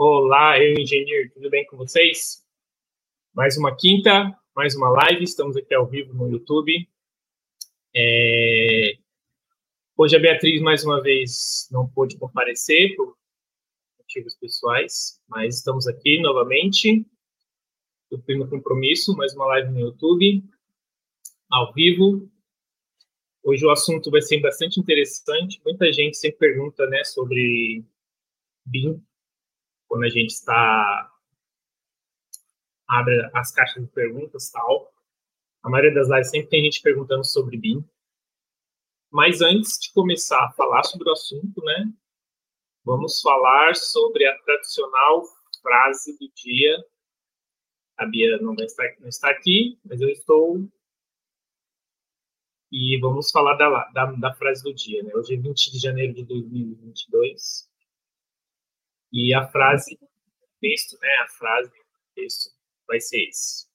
Olá, eu engenheiro, tudo bem com vocês? Mais uma quinta, mais uma live, estamos aqui ao vivo no YouTube. É... Hoje a Beatriz, mais uma vez, não pôde comparecer por motivos pessoais, mas estamos aqui novamente, cumprindo compromisso, mais uma live no YouTube, ao vivo. Hoje o assunto vai ser bastante interessante, muita gente sempre pergunta né, sobre BIM, quando a gente está abre as caixas de perguntas tal. A maioria das lives sempre tem gente perguntando sobre BIM. Mas antes de começar a falar sobre o assunto, né, vamos falar sobre a tradicional frase do dia. A Bia não, vai estar, não está aqui, mas eu estou. E vamos falar da, da, da frase do dia. Né? Hoje é 20 de janeiro de 2022. E a frase, texto, né? A frase, texto, vai ser esse.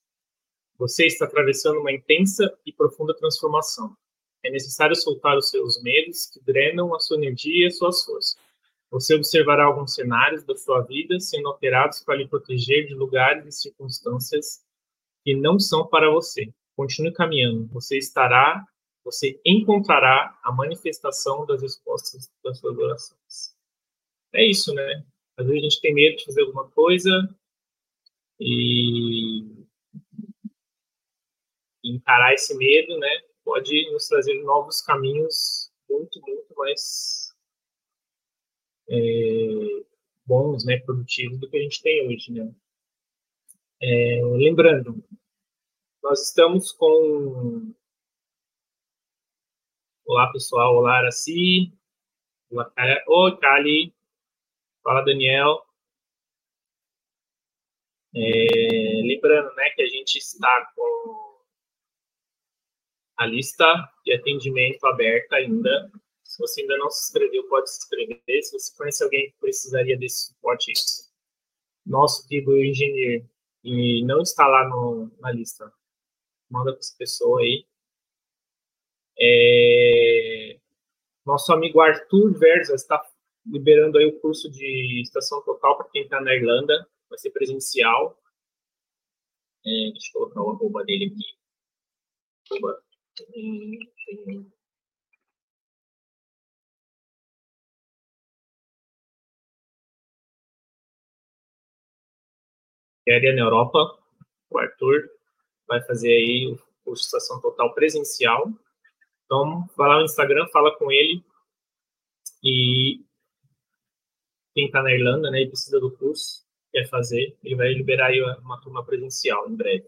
Você está atravessando uma intensa e profunda transformação. É necessário soltar os seus medos que drenam a sua energia e as suas forças. Você observará alguns cenários da sua vida sendo alterados para lhe proteger de lugares e circunstâncias que não são para você. Continue caminhando. Você estará, você encontrará a manifestação das respostas das suas orações. É isso, né? Às vezes a gente tem medo de fazer alguma coisa e encarar esse medo, né, pode nos trazer novos caminhos muito, muito mais é, bons, né, produtivos do que a gente tem hoje, né. É, lembrando, nós estamos com Olá, pessoal. Olá, Araci. Olá, Kali. Fala, Daniel. É, lembrando né, que a gente está com a lista de atendimento aberta ainda. Se você ainda não se inscreveu, pode se inscrever. Se você conhece alguém que precisaria desse suporte nosso tipo engenheiro e não está lá no, na lista, manda para essa pessoa aí. É, nosso amigo Arthur Verza está liberando aí o curso de estação total para quem está na Irlanda, vai ser presencial. É, deixa eu colocar o arroba dele aqui. Arroba. Na Europa, o Arthur vai fazer aí o curso de estação total presencial. Então, vai lá no Instagram, fala com ele e quem está na Irlanda, né, e precisa do curso, quer fazer, ele vai liberar aí uma turma presencial em breve.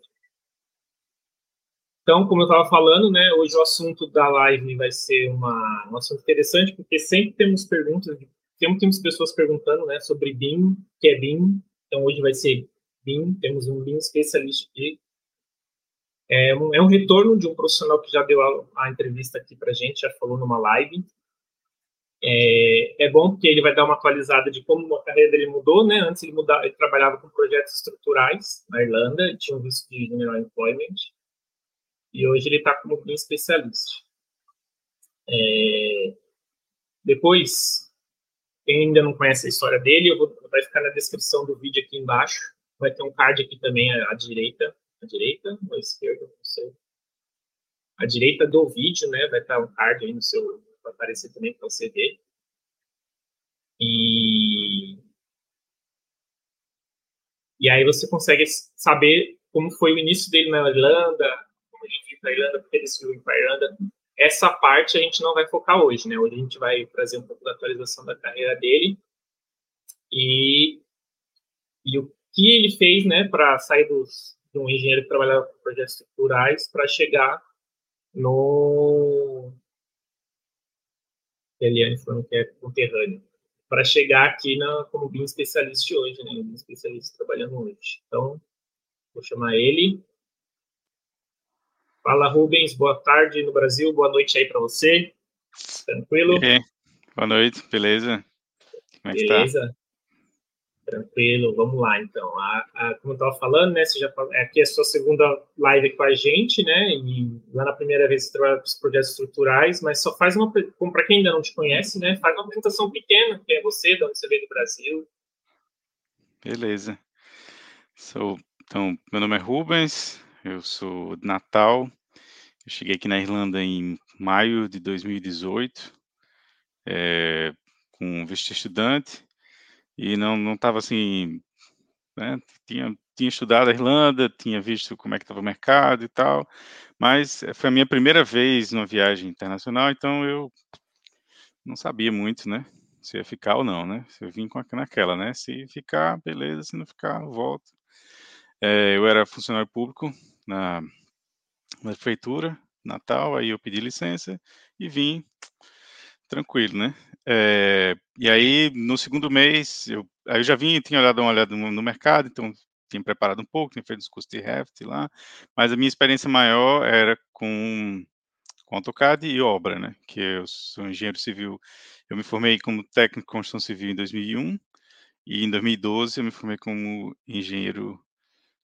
Então, como eu estava falando, né, hoje o assunto da live vai ser uma, um assunto interessante, porque sempre temos perguntas, sempre temos pessoas perguntando, né, sobre BIM, que é BIM. Então, hoje vai ser BIM, temos um BIM especialista aqui. É um, é um retorno de um profissional que já deu a, a entrevista aqui para gente, já falou numa live, é, é, bom porque ele vai dar uma atualizada de como a carreira dele mudou, né? Antes ele, mudava, ele trabalhava com projetos estruturais na Irlanda, tinha um visto de General Employment, e hoje ele está como especialista. É, depois, quem ainda não conhece a história dele, eu vou, vai ficar na descrição do vídeo aqui embaixo. Vai ter um card aqui também à, à direita, à direita ou à esquerda, não sei. À direita do vídeo, né? Vai estar um card aí no seu vai aparecer também para você ver. E, e aí você consegue saber como foi o início dele na Irlanda, como ele veio para a Irlanda, porque ele subiu para a Irlanda. Essa parte a gente não vai focar hoje, né? Hoje a gente vai trazer um pouco da atualização da carreira dele e, e o que ele fez, né, para sair dos, de um engenheiro que trabalhava com projetos estruturais para chegar no, que a Eliane falando que é conterrâneo, para chegar aqui na, como BIM especialista hoje, né? BIM especialista trabalhando hoje. Então, vou chamar ele. Fala, Rubens, boa tarde no Brasil, boa noite aí para você. Tranquilo? Boa noite, beleza? Como é que tá? beleza. Tranquilo, vamos lá então. A, a, como eu estava falando, né? Você já é aqui é a sua segunda live com a gente, né? E lá na primeira vez você trabalha com os projetos estruturais, mas só faz uma, como para quem ainda não te conhece, né? Faz uma apresentação pequena, que é você, de onde você veio do Brasil. Beleza. Sou, então, meu nome é Rubens, eu sou de Natal. Eu cheguei aqui na Irlanda em maio de 2018, é, com visto estudante, e não não estava assim, né, tinha tinha estudado a Irlanda, tinha visto como é que estava o mercado e tal, mas foi a minha primeira vez numa viagem internacional, então eu não sabia muito, né? Se ia ficar ou não, né? Se eu vim com naquela, né? Se ficar, beleza, se não ficar, volto. É, eu era funcionário público na, na prefeitura, Natal, aí eu pedi licença e vim tranquilo, né? É, e aí, no segundo mês, eu, aí eu já vim, tinha olhado uma olhada no, no mercado, então tinha preparado um pouco, tinha feito os cursos de Revit lá, mas a minha experiência maior era com, com AutoCAD e obra, né? Que eu sou engenheiro civil, eu me formei como técnico de construção civil em 2001 e em 2012 eu me formei como engenheiro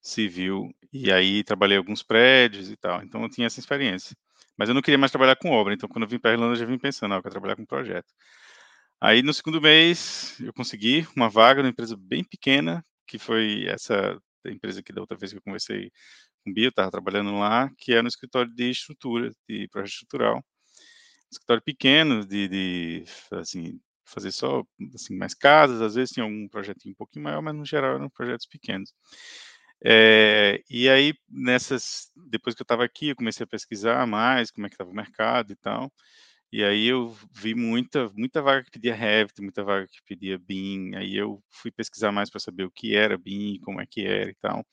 civil e aí trabalhei alguns prédios e tal. Então eu tinha essa experiência. Mas eu não queria mais trabalhar com obra, então quando eu vim para a Irlanda eu já vim pensando, ah, eu quero trabalhar com projeto. Aí no segundo mês eu consegui uma vaga numa empresa bem pequena, que foi essa empresa que da outra vez que eu conversei com o Bia, eu estava trabalhando lá, que é no escritório de estrutura, de projeto estrutural. Escritório pequeno, de, de assim, fazer só assim, mais casas, às vezes tinha algum projetinho um pouquinho maior, mas no geral eram projetos pequenos. É, e aí, nessas, depois que eu estava aqui, eu comecei a pesquisar mais como é que estava o mercado e tal. E aí eu vi muita, muita vaga que pedia Revit, muita vaga que pedia BIM. Aí eu fui pesquisar mais para saber o que era BIM, como é que era e tal.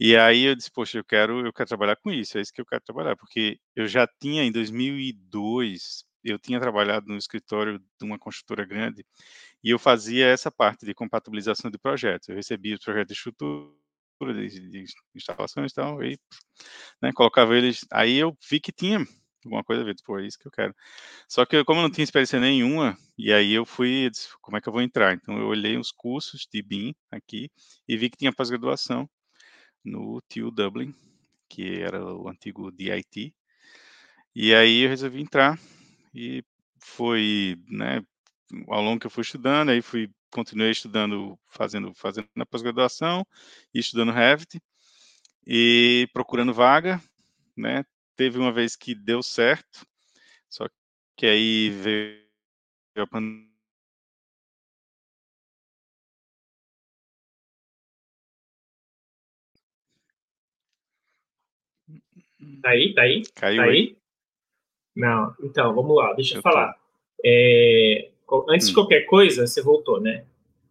E aí eu disse, poxa, eu quero, eu quero trabalhar com isso, é isso que eu quero trabalhar, porque eu já tinha em 2002, eu tinha trabalhado no escritório de uma construtora grande e eu fazia essa parte de compatibilização de projetos. Eu recebia os projetos de estrutura de, de instalações e tal, e né, colocava eles. Aí eu vi que tinha alguma coisa a ver, pô, é isso que eu quero. Só que como eu não tinha experiência nenhuma, e aí eu fui, disse, como é que eu vou entrar? Então eu olhei os cursos de BIM aqui e vi que tinha pós-graduação no TU Dublin, que era o antigo DIT. E aí eu resolvi entrar e foi, né, ao longo que eu fui estudando, aí fui continuei estudando, fazendo, fazendo na pós-graduação e estudando Revit e procurando vaga, né? Teve uma vez que deu certo, só que aí veio a pandemia. Tá aí? Tá aí? Caiu tá aí? aí? Não, então, vamos lá, deixa eu, eu falar. É, antes hum. de qualquer coisa, você voltou, né?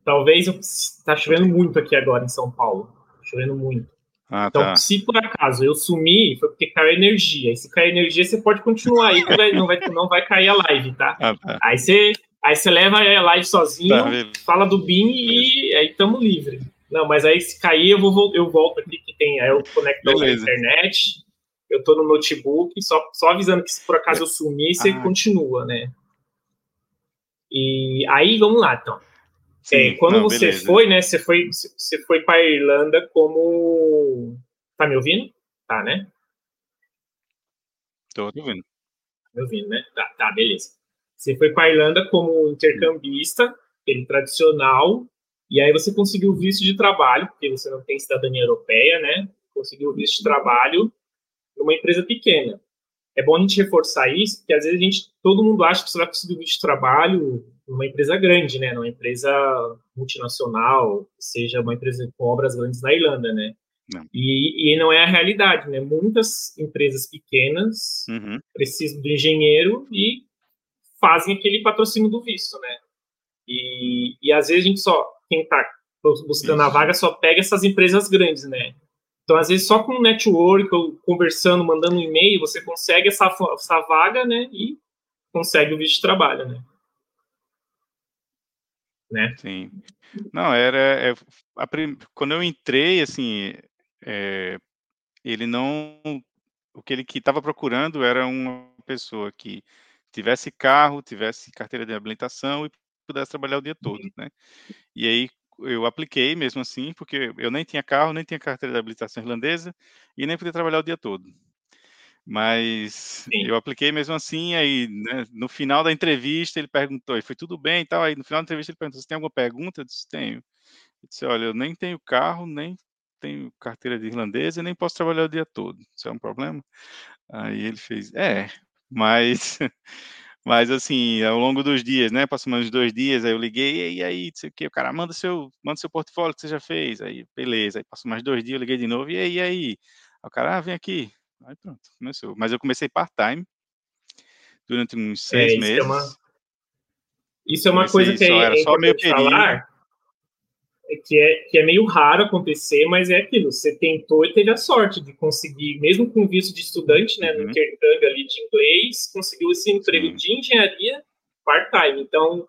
Talvez eu, tá chovendo muito aqui agora em São Paulo. Tá chovendo muito. Ah, então, tá. se por acaso eu sumir, foi porque caiu energia. E se cair energia, você pode continuar aí, que não vai, não vai cair a live, tá? Ah, tá. Aí você aí você leva a live sozinho, tá, fala do BIM e aí estamos livre. Não, mas aí se cair, eu, vou, eu volto aqui que tem. Aí eu conecto a internet, eu tô no notebook, só, só avisando que se por acaso eu sumir, você ah. continua, né? E aí, vamos lá, então. Sim, é, quando não, você beleza. foi, né? Você foi, você foi para a Irlanda como. Tá me ouvindo? Tá, né? Tô ouvindo. Tá me ouvindo, né? Tá, tá beleza. Você foi para a Irlanda como intercambista, aquele tradicional, e aí você conseguiu visto de trabalho, porque você não tem cidadania europeia, né? Conseguiu visto de trabalho numa empresa pequena é bom a gente reforçar isso, porque às vezes a gente, todo mundo acha que você vai conseguir visto de trabalho numa empresa grande, né, numa empresa multinacional, seja uma empresa com obras grandes na Irlanda, né? Não. E, e não é a realidade, né? Muitas empresas pequenas uhum. precisam do engenheiro e fazem aquele patrocínio do visto, né? E, e às vezes a gente só, quem está buscando Isso. a vaga só pega essas empresas grandes, né? Então, às vezes, só com network, ou conversando, mandando um e-mail, você consegue essa, essa vaga, né? E consegue o visto de trabalho, né? né? Sim. Não, era... É, a, quando eu entrei, assim, é, ele não... O que ele estava procurando era uma pessoa que tivesse carro, tivesse carteira de habilitação e pudesse trabalhar o dia todo, uhum. né? E aí, eu apliquei mesmo assim, porque eu nem tinha carro, nem tinha carteira de habilitação irlandesa e nem podia trabalhar o dia todo. Mas Sim. eu apliquei mesmo assim, aí né, no final da entrevista ele perguntou, e foi tudo bem e tal, aí no final da entrevista ele perguntou, você tem alguma pergunta? Eu disse, tenho. Eu disse: "Olha, eu nem tenho carro, nem tenho carteira de irlandesa e nem posso trabalhar o dia todo. Isso é um problema?" Aí ele fez: "É, mas mas assim, ao longo dos dias, né, passou mais uns 2 dias, aí eu liguei: "E aí, não sei o quê", o cara: "Manda seu manda seu portfólio que você já fez", aí beleza, aí passou mais 2 dias, eu liguei de novo: "E aí e aí?" Aí o cara: "Ah, vem aqui". Aí pronto, começou. Mas eu comecei part-time durante uns É, 6 isso é uma meses. isso é uma Comecei coisa que é é só meio período. falar, é que é que é meio raro acontecer, mas é aquilo, você tentou e teve a sorte de conseguir, mesmo com visto de estudante, né, no Uhum. intercâmbio ali de inglês, conseguiu esse emprego Sim. de engenharia part-time. Então,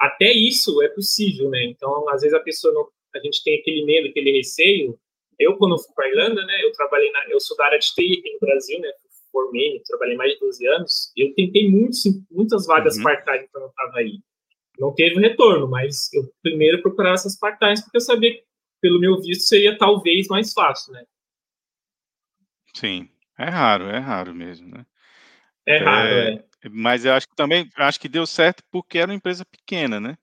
até isso é possível, né. Então, às vezes a pessoa não a gente tem aquele medo, aquele receio. Eu, quando fui pra Irlanda, né, eu trabalhei na eu sou da área de TI aqui no Brasil, né, formei, trabalhei mais de 12 anos, eu tentei muitos muitas vagas Uhum. part-time quando eu estava aí. Não teve retorno, mas eu primeiro procurava essas part-times, porque eu sabia que pelo meu visto seria talvez mais fácil, né. Sim, é raro, é raro mesmo, né. É raro, Eh, é. mas eu acho que também acho que deu certo, porque era uma empresa pequena, né.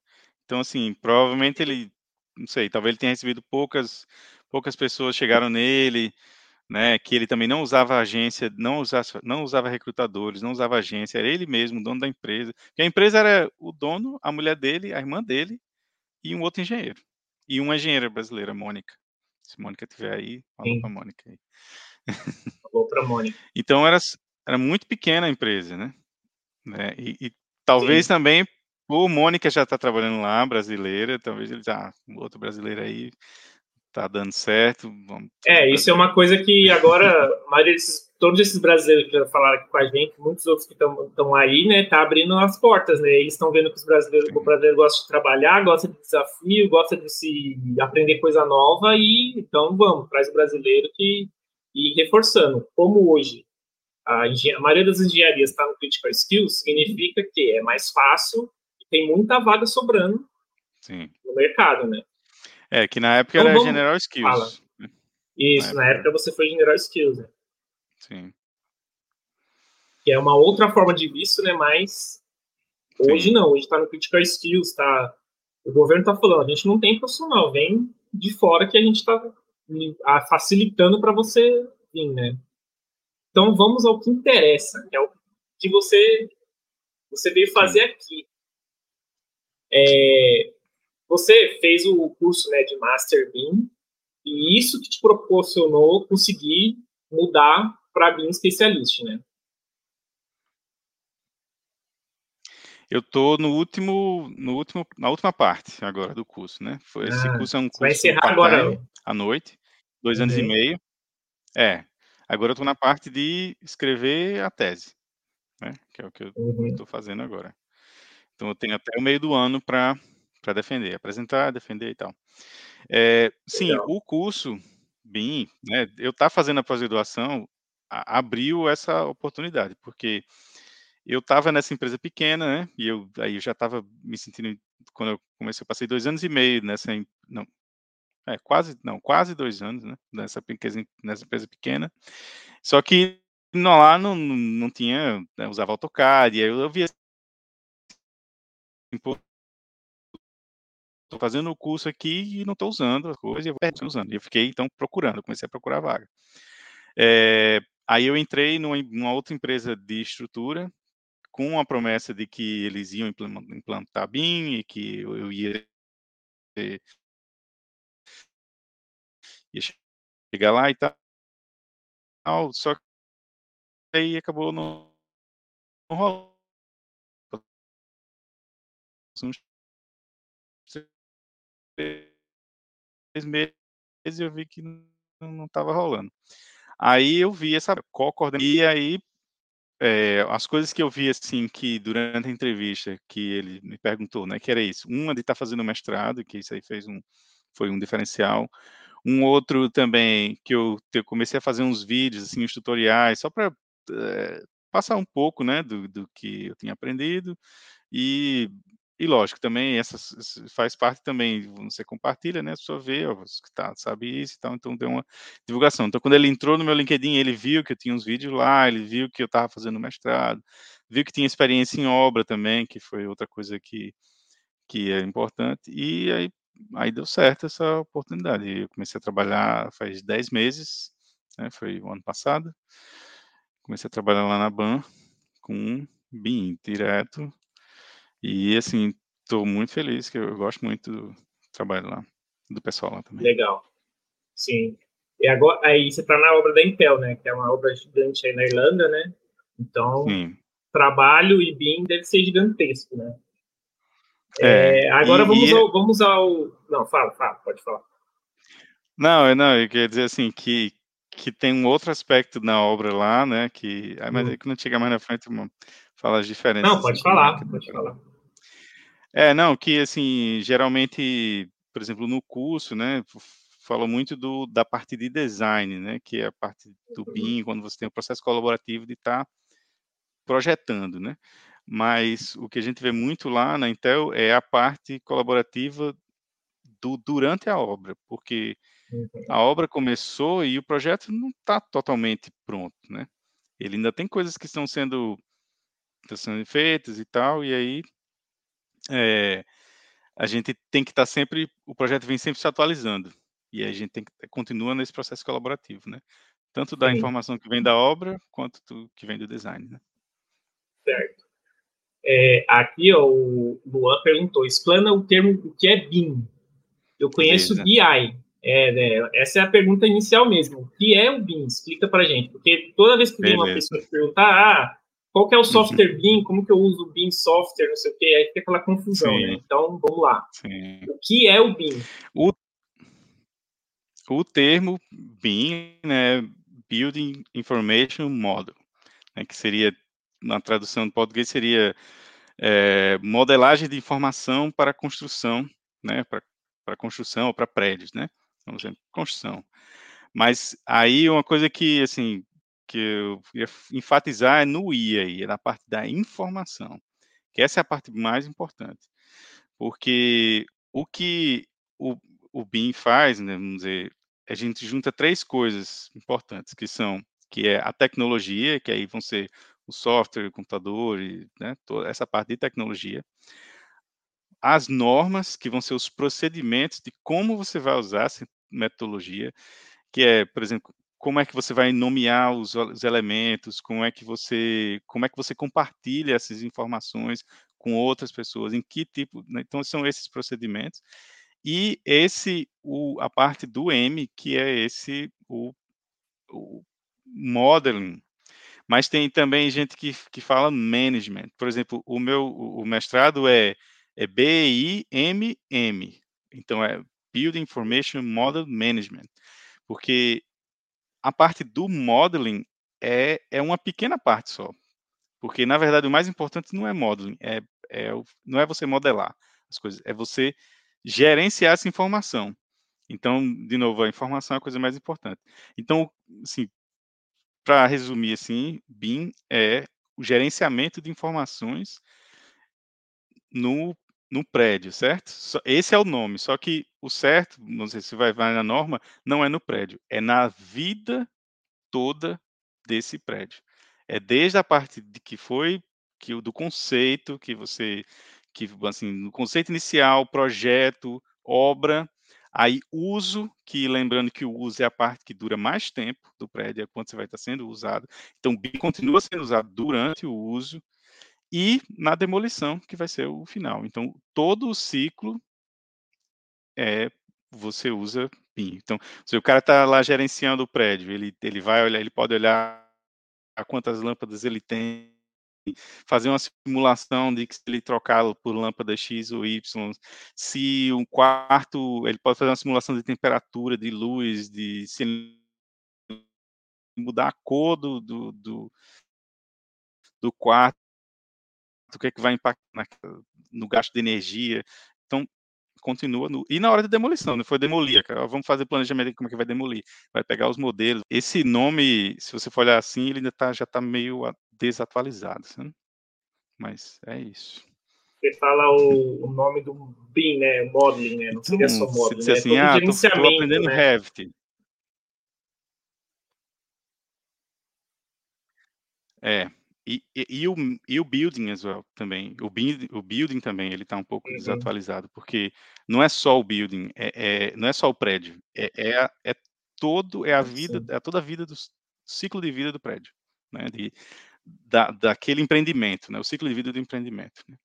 Então, assim, provavelmente ele não sei, talvez ele tenha recebido poucas poucas pessoas chegaram nele, né, que ele também não usava agência, não usasse não usava recrutadores, não usava agência, era ele mesmo o dono da empresa. Porque a empresa era o dono, a mulher dele, a irmã dele e um outro engenheiro. E uma engenheira brasileira, Mônica. Se Mônica estiver aí, pra Sim. Mônica aí. Alô pra Mônica. Então era era muito pequena a empresa, né. Né, e e talvez Sim. também por Mônica já estar trabalhando lá, brasileira, talvez ele já: "Ah, um outro brasileiro aí, tá dando certo, vamos É, isso é brasileiro". uma coisa que agora a maioria desses todos esses brasileiros que já falaram aqui com a gente, muitos outros que estão aí, né, tá abrindo as portas, né. Eles estão vendo que os brasileiros o brasileiro gosta de trabalhar, gosta de desafio, gosta de se aprender coisa nova e então vamos, traz o brasileiro que e reforçando, como hoje a a maioria das engenharias está no critical skills, significa que é mais fácil e tem muita vaga sobrando Sim. no mercado, né. É, que na época Então era vamos general fala. skills. Na Isso, na época época você foi general skills, né. Sim. Que é uma outra forma de visto, né, mas hoje Sim. não, hoje tá no critical skills, tá o governo tá falando: "A gente não tem profissional, vem de fora que a gente tá ah, facilitando pra você vir", né. Então vamos ao que interessa, que é o que você você veio Sim. fazer aqui. Eh, você fez o curso, né, de Master BIM, e isso que te proporcionou conseguir mudar pra BIM Specialist, né? Eu tô no último no último na última parte agora do curso, né. Foi esse Ah, curso é um você vai curso encerrar agora à noite, 2 anos e Uhum. meio. É, agora eu tô na parte de escrever a tese, né, que é o que eu Uhum. tô fazendo agora. Então eu tenho até o meio do ano pra pra defender, apresentar, defender e tal. Eh, sim, Legal. o curso BIM, né, eu estar fazendo a pós-graduação abriu essa oportunidade, porque eu estava nessa empresa pequena, né, e eu aí eu já estava me sentindo quando eu comecei eu passei 2 anos e meio nessa não, é quase não, quase 2 anos, né, nessa nessa empresa pequena. Só que não lá não não tinha né, usava AutoCAD, e aí eu via tô fazendo o curso aqui e não tô usando a coisa, e eu usando. E eu fiquei então procurando, comecei a procurar vaga. Eh, aí eu entrei numa numa outra empresa de estrutura, com a promessa de que eles iam implantar BIM e que eu eu ia ia chegar lá e tal, só que aí acabou não rolando. 6 meses eu vi que não estava rolando. Aí eu vi essa co-coordenação e aí, eh, as coisas que eu vi, assim, que durante a entrevista que ele me perguntou, né, que era isso, uma de estar fazendo mestrado, que isso aí fez um foi um diferencial. Um outro também que eu eu comecei a fazer uns vídeos, assim, uns tutoriais só pra, eh, passar um pouco, né, do do que eu tinha aprendido, e e lógico também essas ess faz parte também, você compartilha, né, a pessoa vê, ó, que tá sabe isso e tal, então deu uma divulgação. Então quando ele entrou no meu LinkedIn, ele viu que eu tinha uns vídeos lá, ele viu que eu estava fazendo mestrado, viu que tinha experiência em obra também, que foi outra coisa que que é importante, e aí aí deu certo essa oportunidade. Eu comecei a trabalhar faz 10 meses, né, foi o ano passado. Comecei a trabalhar lá na BAN com BIM direto. E assim, estou muito feliz, que eu gosto muito do trabalho lá, do pessoal lá também. Legal. Sim. E agora, aí você está na obra da Intel, né? Que é uma obra gigante aí na Irlanda, né? Então, Sim. trabalho e BIM deve ser gigantesco, né? É, é, agora e, vamos, e... Ao, vamos ao. Não, fala, fala, pode falar. Não, não, eu queria dizer assim que, que tem um outro aspecto na obra lá, né? Que, mas hum. é que não chega mais na frente, fala as diferenças. Não, pode assim, falar, né, pode falar. É, não, que assim, geralmente, por exemplo, no curso, né, fala muito do, da parte de design, né, que é a parte do uhum. BIM, quando você tem o processo colaborativo de estar tá projetando, né? mas o que a gente vê muito lá na Intel é a parte colaborativa do durante a obra, porque a uhum. obra começou e o projeto não está totalmente pronto, né? Ele ainda tem coisas que estão sendo, estão sendo feitas e tal, e aí é, a gente tem que estar tá sempre, o projeto vem sempre se atualizando, e a gente tem que, continua nesse processo colaborativo, né? Tanto da Sim. informação que vem da obra, quanto do que vem do design, né? Certo. É, aqui ó, o Luan perguntou: explana o termo o que é BIM. Eu conheço Beleza. BI. É, né, essa é a pergunta inicial mesmo. O que é o BIM? Explica para gente. Porque toda vez que vem uma pessoa te perguntar, ah, qual que é o software uhum. BIM, como que eu uso o BIM software, não sei o quê, aí fica aquela confusão, né? Então, vamos lá. Sim. O que é o BIM? O, o termo BIM, né, Building Information Model, né, que seria na tradução do português seria é, modelagem de informação para construção, né, para construção ou para prédios, né, vamos dizer, construção. Mas aí uma coisa que, assim, que eu ia enfatizar é no I aí, é na parte da informação, que essa é a parte mais importante, porque o que o, o BIM faz, né, vamos dizer, a gente junta três coisas importantes, que são, que é a tecnologia, que aí vão ser o software, o computador, e, né, toda essa parte de tecnologia. As normas, que vão ser os procedimentos de como você vai usar essa metodologia, que é, por exemplo, como é que você vai nomear os, os elementos, como é que você, como é que você compartilha essas informações com outras pessoas, em que tipo, né? então são esses procedimentos. E esse, o, a parte do M, que é esse, o, o modeling, mas tem também gente que, que fala management. Por exemplo, o meu o mestrado é, é B-I-M-M. Então, é Build Information Model Management. Porque a parte do modeling é, é uma pequena parte só. Porque, na verdade, o mais importante não é modeling, é, é, não é você modelar as coisas, é você gerenciar essa informação. Então, de novo, a informação é a coisa mais importante. Então, assim, para resumir assim, BIM é o gerenciamento de informações no, no prédio, certo? Esse é o nome, só que o certo, não sei se vai, vai na norma, não é no prédio, é na vida toda desse prédio. É desde a parte de que foi que do conceito que você que assim, no conceito inicial, projeto, obra, Aí, uso, que lembrando que o uso é a parte que dura mais tempo do prédio, é quando você vai estar sendo usado. Então, BIM continua sendo usado durante o uso e na demolição, que vai ser o final. Então, todo o ciclo é você usa BIM. Então, se o cara está lá gerenciando o prédio, ele, ele vai olhar, ele pode olhar quantas lâmpadas ele tem, fazer uma simulação de que se ele trocar por lâmpada X ou Y, se um quarto, ele pode fazer uma simulação de temperatura, de luz, de se mudar a cor do, do, do, do quarto, o que é que vai impactar no gasto de energia. Então, continua no. E na hora de demolição, não foi demolir, vamos fazer planejamento de como é que vai demolir. Vai pegar os modelos. Esse nome, se você for olhar assim, ele ainda tá, já está meio desatualizado, sabe? Mas é isso. Você fala o, o nome do BIM, né? Modeling, né? Não então, seria só modeling, né? Assim, ah, tô aprendendo né? Revit. É. e, e, e, o, e o building as well também. O, build, o building também ele está um pouco uhum. desatualizado, porque não é só o building, é, é não é só o prédio, é, é, é todo é a vida, é toda a vida do ciclo de vida do prédio, né? De, da, daquele empreendimento, né? O ciclo de vida do empreendimento. Né?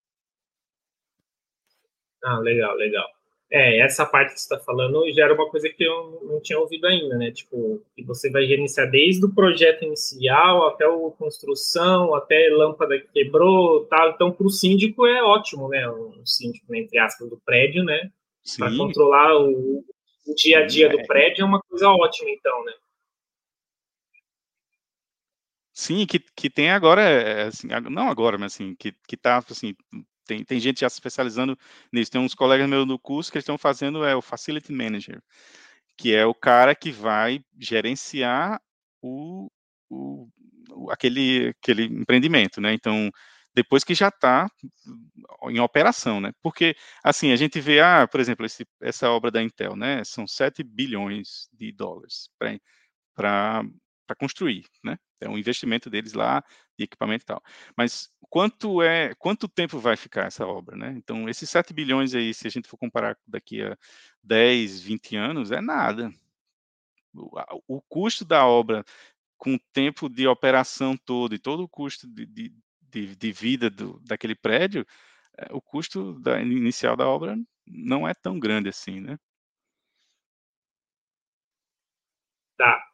Ah, legal, legal. É, essa parte que você está falando já era uma coisa que eu não tinha ouvido ainda, né? Tipo, que você vai gerenciar desde o projeto inicial até a construção, até lâmpada que quebrou, tal. Então, para o síndico é ótimo, né? Um síndico, né, entre aspas, do prédio, né? Para controlar o, o, dia a dia do é. prédio é uma coisa ótima, então, né? Sim, que, que tem agora, é, assim, não agora, mas assim, que, que tá, assim, tem, tem gente já se especializando nisso. Tem uns colegas meus no curso que estão fazendo é o Facility Manager, que é o cara que vai gerenciar o, o, aquele, aquele empreendimento, né? Então, depois que já está em operação, né? Porque, assim, a gente vê, ah, por exemplo, esse, essa obra da Intel, né? São 7 bilhões de dólares para construir, né? É um investimento deles lá de equipamento e tal. Mas quanto é, quanto tempo vai ficar essa obra, né? Então, esses 7 bilhões aí, se a gente for comparar daqui a 10, 20 anos, é nada. O, o custo da obra com o tempo de operação todo e todo o custo de, de, de, de vida do, daquele prédio, é, o custo da, inicial da obra não é tão grande assim, né? Tá.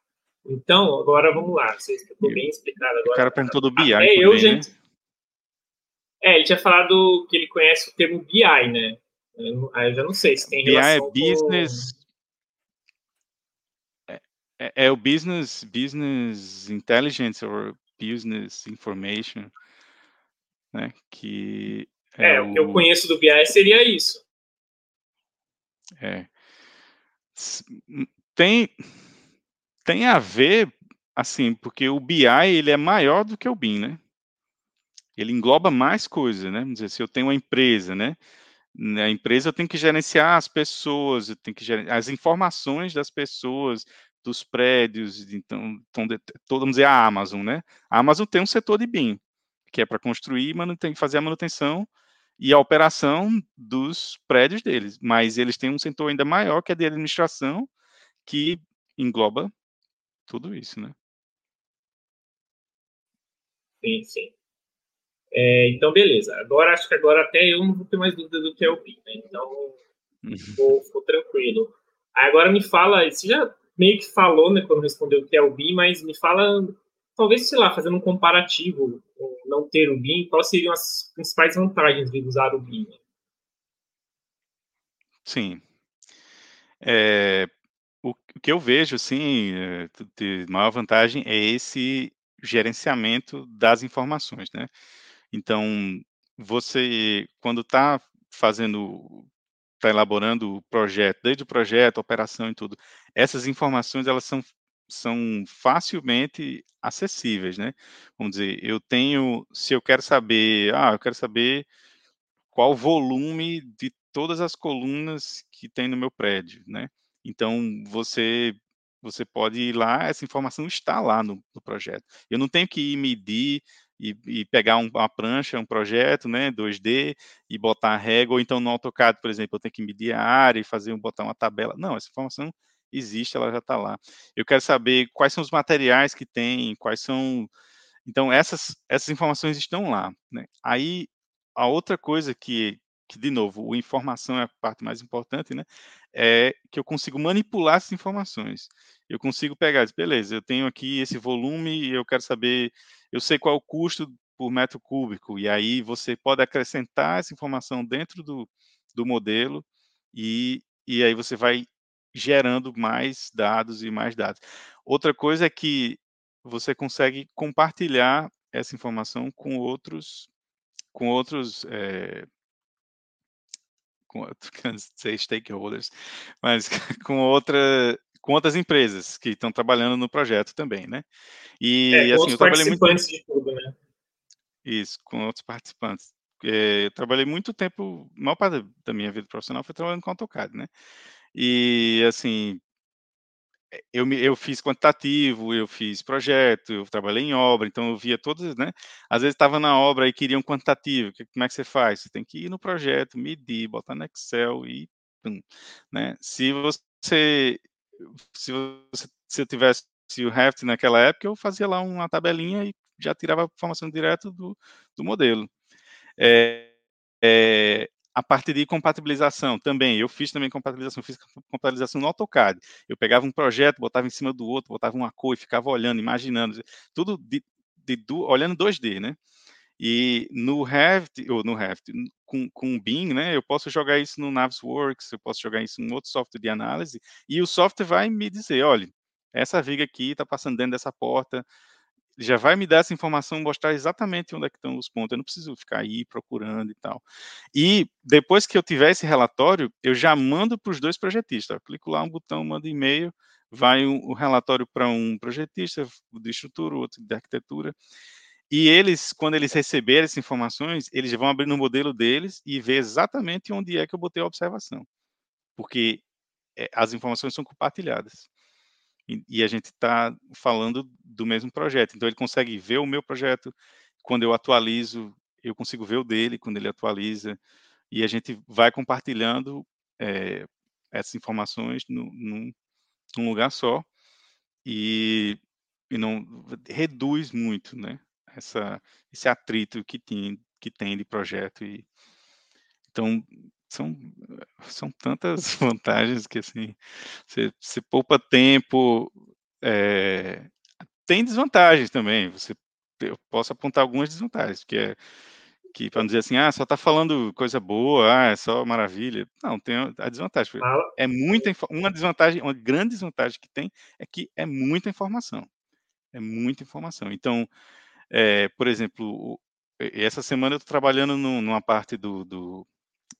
Então, agora vamos lá. Você ficou bem explicado agora. O cara perguntou do BI. É, eu, gente. Né? É, ele tinha falado que ele conhece o termo BI, né? Aí eu já não sei se tem BI é relação é business. Com... É, é, é, o business, business intelligence or business information, né? Que é, é o... o que eu conheço do BI seria isso. É. Tem tem a ver, assim, porque o BI ele é maior do que o BIM, né? Ele engloba mais coisas, né? Vamos dizer, se eu tenho uma empresa, né? Na empresa eu tenho que gerenciar as pessoas, eu tenho que gerenciar as informações das pessoas, dos prédios, então, então vamos dizer, a Amazon, né? A Amazon tem um setor de BIM, que é para construir, mas tem que fazer a manutenção e a operação dos prédios deles, mas eles têm um setor ainda maior que é de administração, que engloba tudo isso, né? Sim, sim. É, então, beleza. Agora, acho que agora até eu não vou ter mais dúvida do que é o PIN, né? Então, vou, vou tranquilo. Agora me fala, você já meio que falou, né, quando respondeu o que é o BIM, mas me fala, talvez, sei lá, fazendo um comparativo com não ter o BIM, quais seriam as principais vantagens de usar o BIM? Sim. É, o, que eu vejo, assim, eh, de maior vantagem é esse gerenciamento das informações, né? Então, você, quando está fazendo, está elaborando o projeto, desde o projeto, operação e tudo, essas informações, elas são, são facilmente acessíveis, né? Vamos dizer, eu tenho, se eu quero saber, ah, eu quero saber qual o volume de todas as colunas que tem no meu prédio, né? Então, você você pode ir lá, essa informação está lá no, no projeto. Eu não tenho que ir medir e, e pegar um, uma prancha, um projeto, né, 2D, e botar a régua, ou então no AutoCAD, por exemplo, eu tenho que medir a área e fazer, botar uma tabela. Não, essa informação existe, ela já está lá. Eu quero saber quais são os materiais que tem, quais são... Então, essas, essas informações estão lá. Né? Aí, a outra coisa que, que, de novo, o informação é a parte mais importante, né? É que eu consigo manipular essas informações. Eu consigo pegar, beleza, eu tenho aqui esse volume e eu quero saber, eu sei qual é o custo por metro cúbico, e aí você pode acrescentar essa informação dentro do, do modelo e, e aí você vai gerando mais dados e mais dados. Outra coisa é que você consegue compartilhar essa informação com outros com outros é, com sei stakeholders, mas com outra com outras empresas que estão trabalhando no projeto também, né? E é, assim, eu trabalhei muito de tudo, né? Isso, com outros participantes. Eu trabalhei muito tempo, a maior parte da minha vida profissional foi trabalhando com AutoCAD, né? E assim, eu, eu fiz quantitativo, eu fiz projeto, eu trabalhei em obra, então eu via todas, né? Às vezes estava na obra e queriam quantitativo, que, como é que você faz? Você tem que ir no projeto, medir, botar no Excel e, pum, né? Se você, se você, se eu tivesse o Raft naquela época, eu fazia lá uma tabelinha e já tirava a informação direto do, do modelo. É, é, a parte de compatibilização também, eu fiz também compatibilização, fiz compatibilização no AutoCAD. Eu pegava um projeto, botava em cima do outro, botava uma cor e ficava olhando, imaginando, tudo de, de, olhando 2D, né? E no Revit, ou no Revit, com, com o BIM, né, eu posso jogar isso no Navisworks, eu posso jogar isso em outro software de análise, e o software vai me dizer, olha, essa viga aqui está passando dentro dessa porta, já vai me dar essa informação, mostrar exatamente onde é que estão os pontos. Eu não preciso ficar aí procurando e tal. E depois que eu tiver esse relatório, eu já mando para os dois projetistas. Eu clico lá um botão, mando e-mail, vai o relatório para um projetista de estrutura, outro de arquitetura. E eles, quando eles receberem essas informações, eles vão abrir no modelo deles e ver exatamente onde é que eu botei a observação. Porque é, as informações são compartilhadas e, e a gente está falando do mesmo projeto. Então ele consegue ver o meu projeto quando eu atualizo, eu consigo ver o dele quando ele atualiza e a gente vai compartilhando é, essas informações no, num, num, lugar só e, e não reduz muito, né? Essa, esse atrito que tem, que tem de projeto e então são, são tantas vantagens que assim você, você poupa tempo. É, tem desvantagens também. Você, eu posso apontar algumas desvantagens, que é que para dizer assim, ah, só está falando coisa boa, ah, é só maravilha. Não, tem a desvantagem. É muita uma desvantagem, uma grande desvantagem que tem é que é muita informação. É muita informação. Então, é, por exemplo, essa semana eu estou trabalhando numa parte do, do,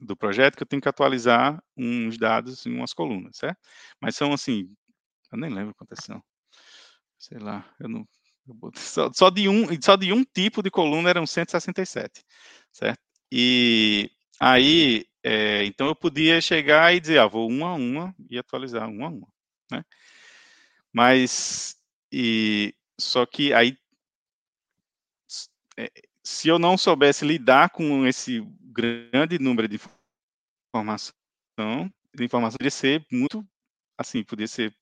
do projeto que eu tenho que atualizar uns dados em umas colunas, certo? Mas são assim, eu nem lembro quantas são. Sei lá, eu não eu só, só, de um só de um tipo de coluna eram 167, certo? E aí, é, então eu podia chegar e dizer, ah, vou uma a uma e atualizar uma a uma, né? Mas e só que aí é, se eu não soubesse lidar com esse grande número de informação, de informação poderia ser muito, assim, poderia ser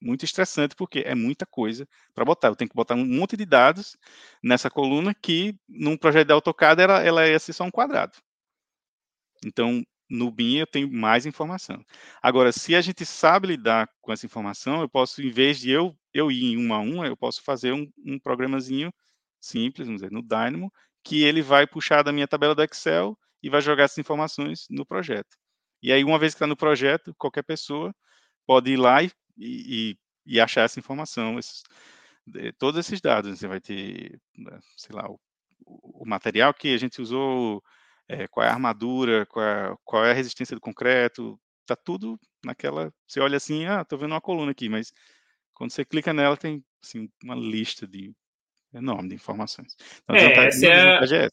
muito estressante, porque é muita coisa para botar. Eu tenho que botar um monte de dados nessa coluna que, num projeto de AutoCAD, ela, ela ia ser só um quadrado. Então, no BIM eu tenho mais informação. Agora, se a gente sabe lidar com essa informação, eu posso, em vez de eu, eu ir em uma a uma, eu posso fazer um, um programazinho simples, vamos dizer, no Dynamo, que ele vai puxar da minha tabela do Excel e vai jogar essas informações no projeto. E aí, uma vez que está no projeto, qualquer pessoa pode ir lá e, e, e achar essa informação, esses, todos esses dados. Você vai ter, né, sei lá, o, o material que a gente usou, é, qual é a armadura, qual é, qual é a resistência do concreto, está tudo naquela. Você olha assim, ah, estou vendo uma coluna aqui, mas quando você clica nela, tem assim, uma lista de enorme de informações. Então, é, essa é, a,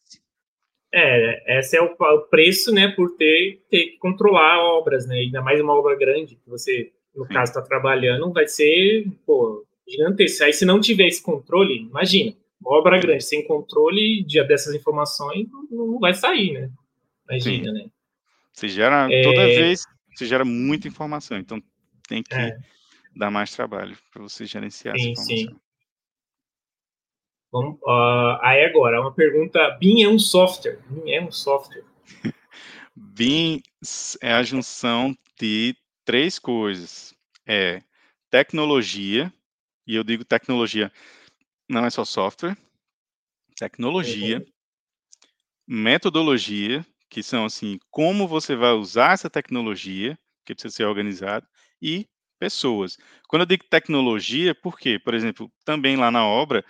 é, esse é o, o, preço, né, por ter, ter que controlar obras, né, ainda mais uma obra grande que você, no Sim. caso, está trabalhando, vai ser, pô, gigantesco. Aí, se não tiver esse controle, imagina, uma obra grande sem controle de, dessas informações não, não vai sair, né? Imagina, Sim. né? Você gera, é... toda vez, você gera muita informação, então tem que é. dar mais trabalho para você gerenciar sim, essa informação. Sim. Vamos, uh, aí agora, uma pergunta: BIM é um software? BIM é um software? BIM é a junção de três coisas. É tecnologia, e eu digo tecnologia, não é só software, tecnologia, uhum. metodologia, que são assim, como você vai usar essa tecnologia, que precisa ser organizado, e pessoas. Quando eu digo tecnologia, por quê? Por exemplo, também lá na obra,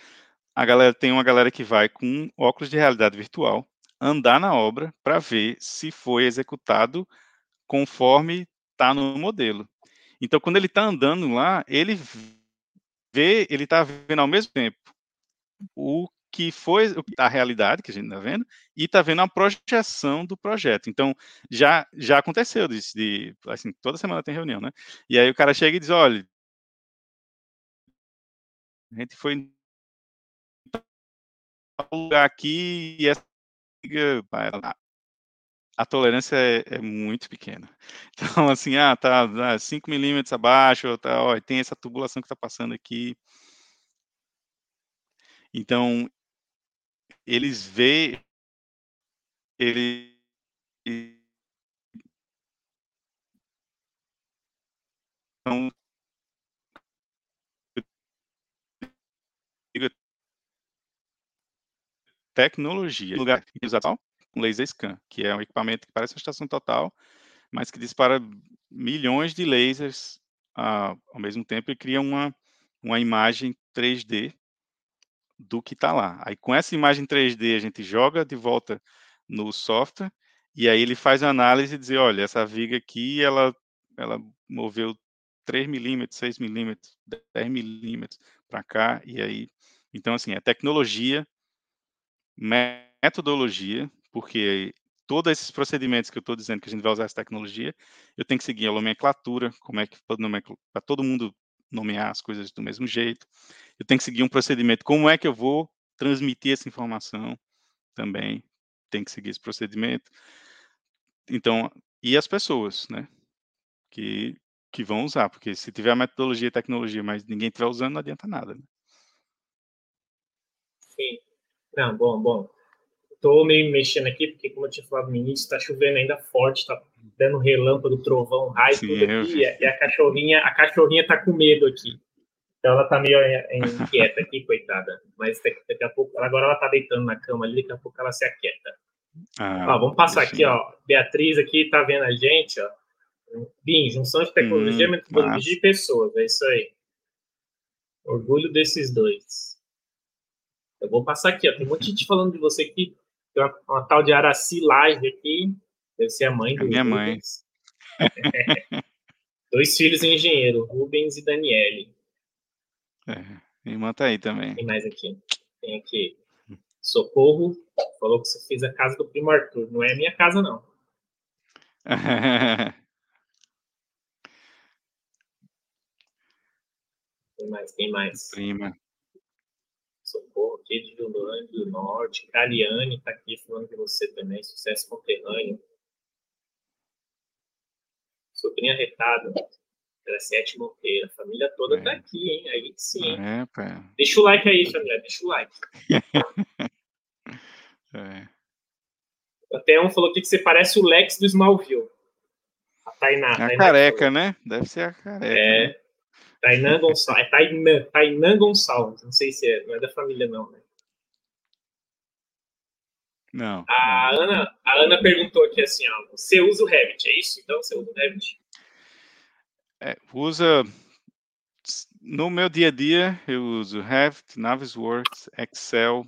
a galera tem uma galera que vai com óculos de realidade virtual andar na obra para ver se foi executado conforme está no modelo. Então, quando ele está andando lá, ele vê, ele está vendo ao mesmo tempo o que foi a realidade que a gente está vendo e está vendo a projeção do projeto. Então, já já aconteceu de assim, toda semana tem reunião, né? E aí o cara chega e diz, olha, A gente foi lugar aqui e essa a tolerância é, é, muito pequena. Então, assim, ah, tá 5 milímetros abaixo, tá, ó, tem essa tubulação que está passando aqui. Então, eles veem, ele então, tecnologia, lugar com laser scan, que é um equipamento que parece uma estação total, mas que dispara milhões de lasers uh, ao mesmo tempo e cria uma, uma imagem 3D do que está lá. Aí com essa imagem 3D a gente joga de volta no software e aí ele faz a análise e diz, olha, essa viga aqui, ela, ela moveu 3 milímetros, 6 milímetros, 10 milímetros para cá, e aí... Então, assim, é tecnologia, metodologia, porque todos esses procedimentos que eu estou dizendo que a gente vai usar essa tecnologia, eu tenho que seguir a nomenclatura, como é que para todo mundo nomear as coisas do mesmo jeito. Eu tenho que seguir um procedimento, como é que eu vou transmitir essa informação também, tem que seguir esse procedimento. Então, e as pessoas, né, que, que vão usar, porque se tiver a metodologia e tecnologia, mas ninguém estiver usando, não adianta nada. Né? Sim. Não, bom, bom. Estou meio mexendo aqui, porque como eu tinha falado no início, está chovendo ainda forte, está dando relâmpago, trovão, raio, Sim, tudo aqui, e a cachorrinha, a cachorrinha tá com medo aqui. Então ela tá meio inquieta aqui, coitada. Mas daqui a pouco, agora ela tá deitando na cama ali, daqui a pouco ela se aquieta. Ah, ó, vamos passar aqui, ó. Beatriz aqui tá vendo a gente, ó. BIM, junção de tecnologia, hum, metodologia e pessoas, é isso aí. Orgulho desses dois. Eu vou passar aqui, ó. Tem um monte de gente falando de você aqui. Tem uma, uma tal de Araci Live aqui. Deve ser a mãe do. A minha mãe. Dois filhos engenheiro, Rubens e Daniele. É, irmã tá aí também. Tem mais aqui. Tem aqui. Socorro falou que você fez a casa do primo Arthur. Não é a minha casa, não. Quem mais? Quem mais? Prima. Aqui de Rio Grande do Norte. Cariane está aqui falando de você também. Sucesso conterrâneo. Sobrinha retada. Graciete Monteiro. A família toda está é. aqui, hein? Aí sim. É. Deixa o like aí, família. Deixa o like. é. Até um falou aqui que você parece o Lex do Smallville. A Tainá. É a Tainá careca, falou. né? Deve ser a careca. É. Né? Tainan Gonçalves. É Tainan, Tainan Gonçalves. Não sei se é, não é da família, não, né? Não. A Ana, a Ana perguntou aqui assim, ó, você usa o Revit, é isso? Então você usa o Revit? É, usa no meu dia a dia eu uso Revit, Navisworks, Excel,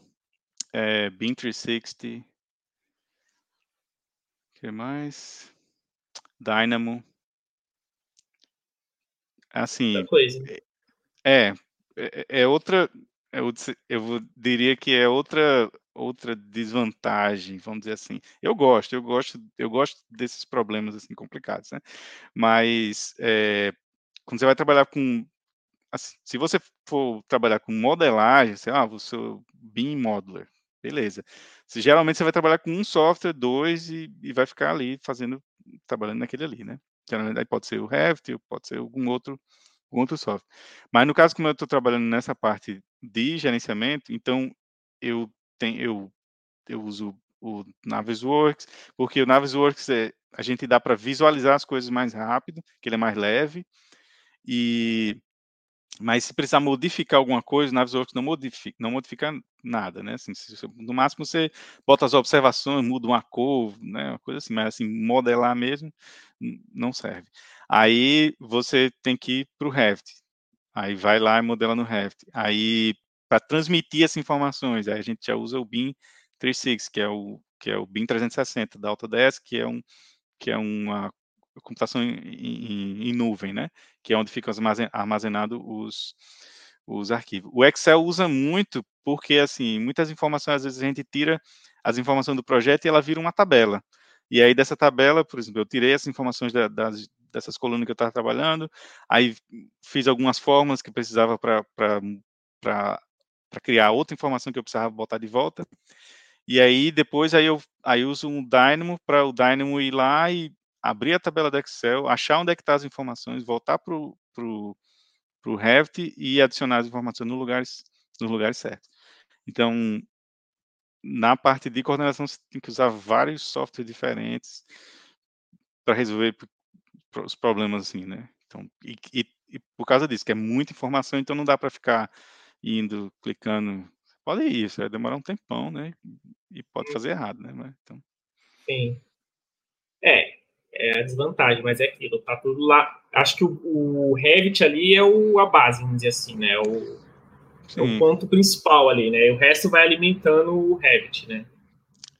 é, BIM 360, que mais? Dynamo. Assim, é, é, é outra, eu, eu diria que é outra outra desvantagem, vamos dizer assim. Eu gosto, eu gosto, eu gosto desses problemas assim complicados, né? Mas é, quando você vai trabalhar com, assim, se você for trabalhar com modelagem, sei lá, você BIM Modeler, beleza. Se, geralmente você vai trabalhar com um software, dois e, e vai ficar ali fazendo, trabalhando naquele ali, né? Geralmente aí pode ser o Revit, pode ser algum outro, algum outro software. Mas no caso como eu estou trabalhando nessa parte de gerenciamento, então eu tenho, eu, eu uso o Navisworks, porque o Navisworks é, a gente dá para visualizar as coisas mais rápido, que ele é mais leve, e mas se precisar modificar alguma coisa, o Navisworks não modifica, não modifica nada, né? Assim, no máximo você bota as observações, muda uma cor, né? Uma coisa assim, mas assim, modelar mesmo não serve. Aí você tem que ir para o Revit. Aí vai lá e modela no Revit. Aí para transmitir essas informações. Aí a gente já usa o BIM 36, que é o que é o BIM 360 da Autodesk, que é um que é uma computação em, em, em nuvem, né? Que é onde ficam armazenados os os arquivos. O Excel usa muito porque assim muitas informações às vezes a gente tira as informações do projeto e ela vira uma tabela. E aí dessa tabela, por exemplo, eu tirei as informações da, das, dessas colunas que eu estava trabalhando, aí fiz algumas formas que precisava para para criar outra informação que eu precisava botar de volta. E aí depois aí eu aí uso um Dynamo para o Dynamo ir lá e abrir a tabela do Excel, achar onde é que está as informações, voltar para o pro, pro Revit e adicionar as informações no lugares, nos lugares certos. Então, na parte de coordenação, você tem que usar vários softwares diferentes para resolver os problemas assim, né? Então, e, e, e, por causa disso, que é muita informação, então não dá para ficar indo, clicando. Pode ir, isso vai demorar um tempão, né? E pode fazer errado, né? Mas, então... Sim. É, é a desvantagem, mas é aquilo, tá tudo lá. Acho que o, o Revit ali é o, a base, vamos dizer assim, né? O, é o ponto principal ali, né? E o resto vai alimentando o Revit, né?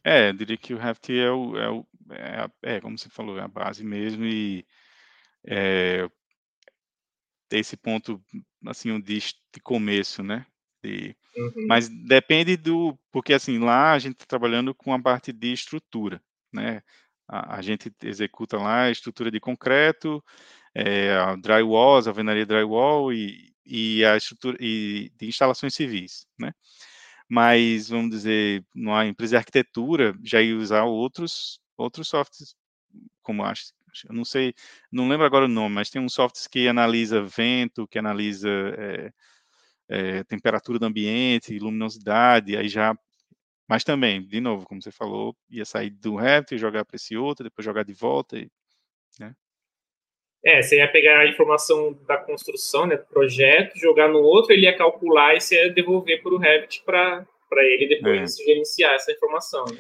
É, eu diria que o Revit é o, é, o, é, é, como você falou, é a base mesmo e é, esse ponto, assim, de, de começo, né? De, uhum. Mas depende do, porque assim, lá a gente está trabalhando com a parte de estrutura, né? A, a, gente executa lá a estrutura de concreto, é, a drywall, a alvenaria drywall e, e a estrutura e de instalações civis, né? Mas vamos dizer, numa empresa de arquitetura já ia usar outros outros softwares, como acho, eu não sei, não lembro agora o nome, mas tem um software que analisa vento, que analisa é, é, temperatura do ambiente, luminosidade, aí já mas também, de novo, como você falou, ia sair do e jogar para esse outro, depois jogar de volta, e, né? É, você ia pegar a informação da construção, né, do projeto, jogar no outro, ele ia calcular e você ia devolver para o Revit para ele depois é. gerenciar essa informação. Né?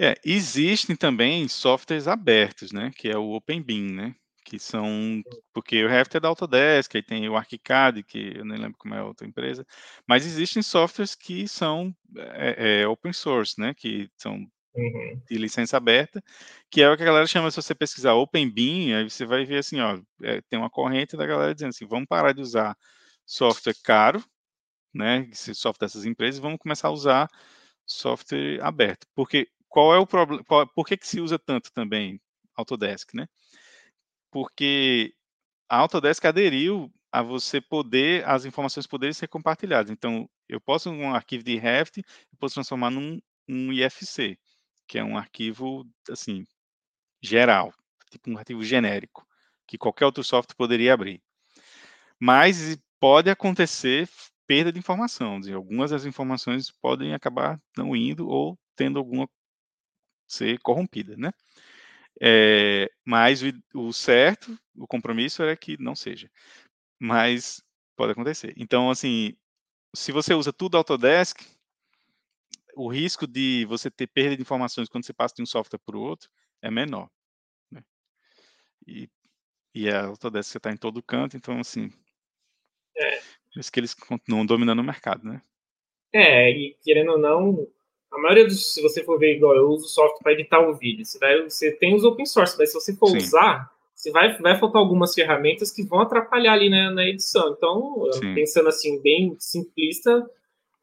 É, existem também softwares abertos, né, que é o OpenBeam, né, que são porque o Revit é da Autodesk, aí tem o ArchiCAD, que eu nem lembro como é a outra empresa, mas existem softwares que são é, é, open source, né, que são uhum. de licença aberta, que é o que a galera chama, se você pesquisar OpenBeam, aí você vai ver assim, ó, é, tem uma corrente da galera dizendo assim, vamos parar de usar software caro, né, esse software dessas empresas, e vamos começar a usar software aberto, porque qual é o problema, por que que se usa tanto também Autodesk, né? porque a Autodesk aderiu a você poder, as informações poderem ser compartilhadas. Então, eu posso, um arquivo de Revit, eu posso transformar num um IFC, que é um arquivo, assim, geral, tipo um arquivo genérico, que qualquer outro software poderia abrir. Mas pode acontecer perda de informação, dizer, algumas das informações podem acabar não indo ou tendo alguma ser corrompida, né? É, mas o, o, certo, o compromisso é que não seja. Mas pode acontecer. Então, assim, se você usa tudo Autodesk, o risco de você ter perda de informações quando você passa de um software para o outro é menor. Né? E, e a Autodesk está em todo canto, então, assim, é. por isso que eles continuam dominando o mercado, né? É, e querendo ou não, a maioria dos, se você for ver igual, eu uso software para editar o vídeo. Você, vai, você tem os open source, mas se você for Sim. usar, você vai, vai faltar algumas ferramentas que vão atrapalhar ali na, na edição. Então, Sim. pensando assim, bem simplista,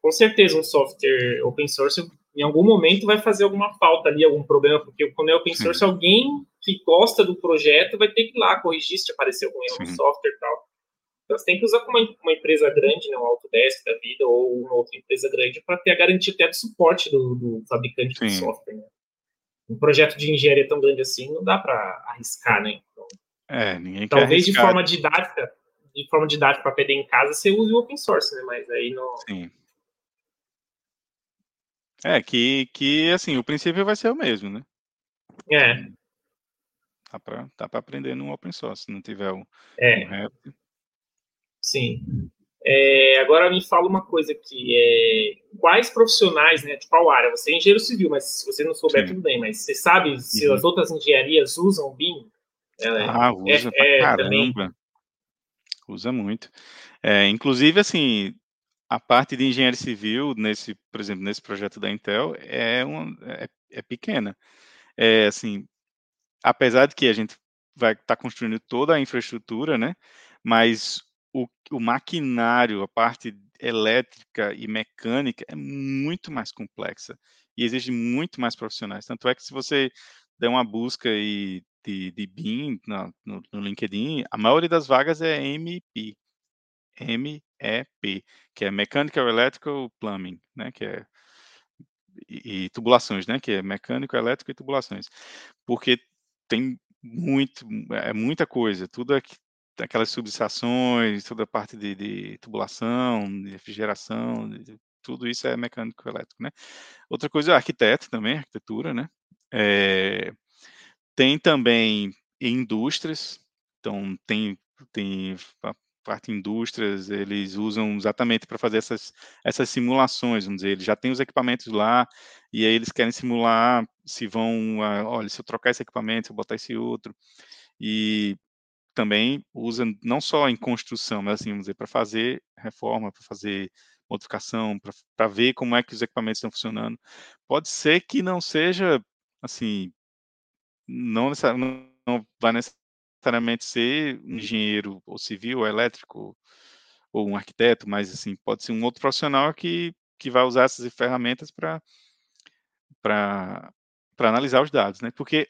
com certeza um software open source em algum momento vai fazer alguma falta ali, algum problema, porque quando é open source, Sim. alguém que gosta do projeto vai ter que ir lá corrigir se aparecer algum erro no software e tal. Então, você tem que usar como uma, empresa grande, né, um Autodesk da vida, ou uma outra empresa grande, para ter a garantia até do suporte do, do fabricante Sim. do software. Né? Um projeto de engenharia tão grande assim, não dá para arriscar, né? Então, é, ninguém Talvez de forma didática, de forma didática para aprender em casa, você use o open source, né? Mas aí não... Sim. É, que, que assim, o princípio vai ser o mesmo, né? É. Dá para aprender no open source, se não tiver o, é. Sim. É, agora me fala uma coisa aqui. É, quais profissionais, né, de qual área? Você é engenheiro civil, mas se você não souber, Sim. tudo bem. Mas você sabe se uhum. as outras engenharias usam o BIM? É, ah, usa é, caramba. Também... Usa muito. É, inclusive, assim, a parte de engenharia civil, nesse, por exemplo, nesse projeto da Intel, é, uma, é, é pequena. É, assim, apesar de que a gente vai estar tá construindo toda a infraestrutura, né? Mas o, o maquinário, a parte elétrica e mecânica é muito mais complexa e exige muito mais profissionais. Tanto é que se você der uma busca e de, de BIM no, no, no, LinkedIn, a maioria das vagas é MP. MEP, que é Mechanical Electrical Plumbing, né, que é e, e, tubulações, né, que é mecânico, elétrico e tubulações, porque tem muito, é muita coisa, tudo aqui, aquelas subestações, toda a parte de, de tubulação, de refrigeração, de, tudo isso é mecânico elétrico, né? Outra coisa é arquiteto também, arquitetura, né? É, tem também indústrias, então tem tem a parte indústrias, eles usam exatamente para fazer essas essas simulações, vamos dizer, eles já têm os equipamentos lá e aí eles querem simular se vão, olha, se eu trocar esse equipamento, se eu botar esse outro. E também usa não só em construção, mas assim, vamos dizer, para fazer reforma, para fazer modificação, para ver como é que os equipamentos estão funcionando. Pode ser que não seja, assim, não, não, vai necessariamente ser um engenheiro ou civil, ou elétrico, ou um arquiteto, mas, assim, pode ser um outro profissional que, que vai usar essas ferramentas para para analisar os dados, né? Porque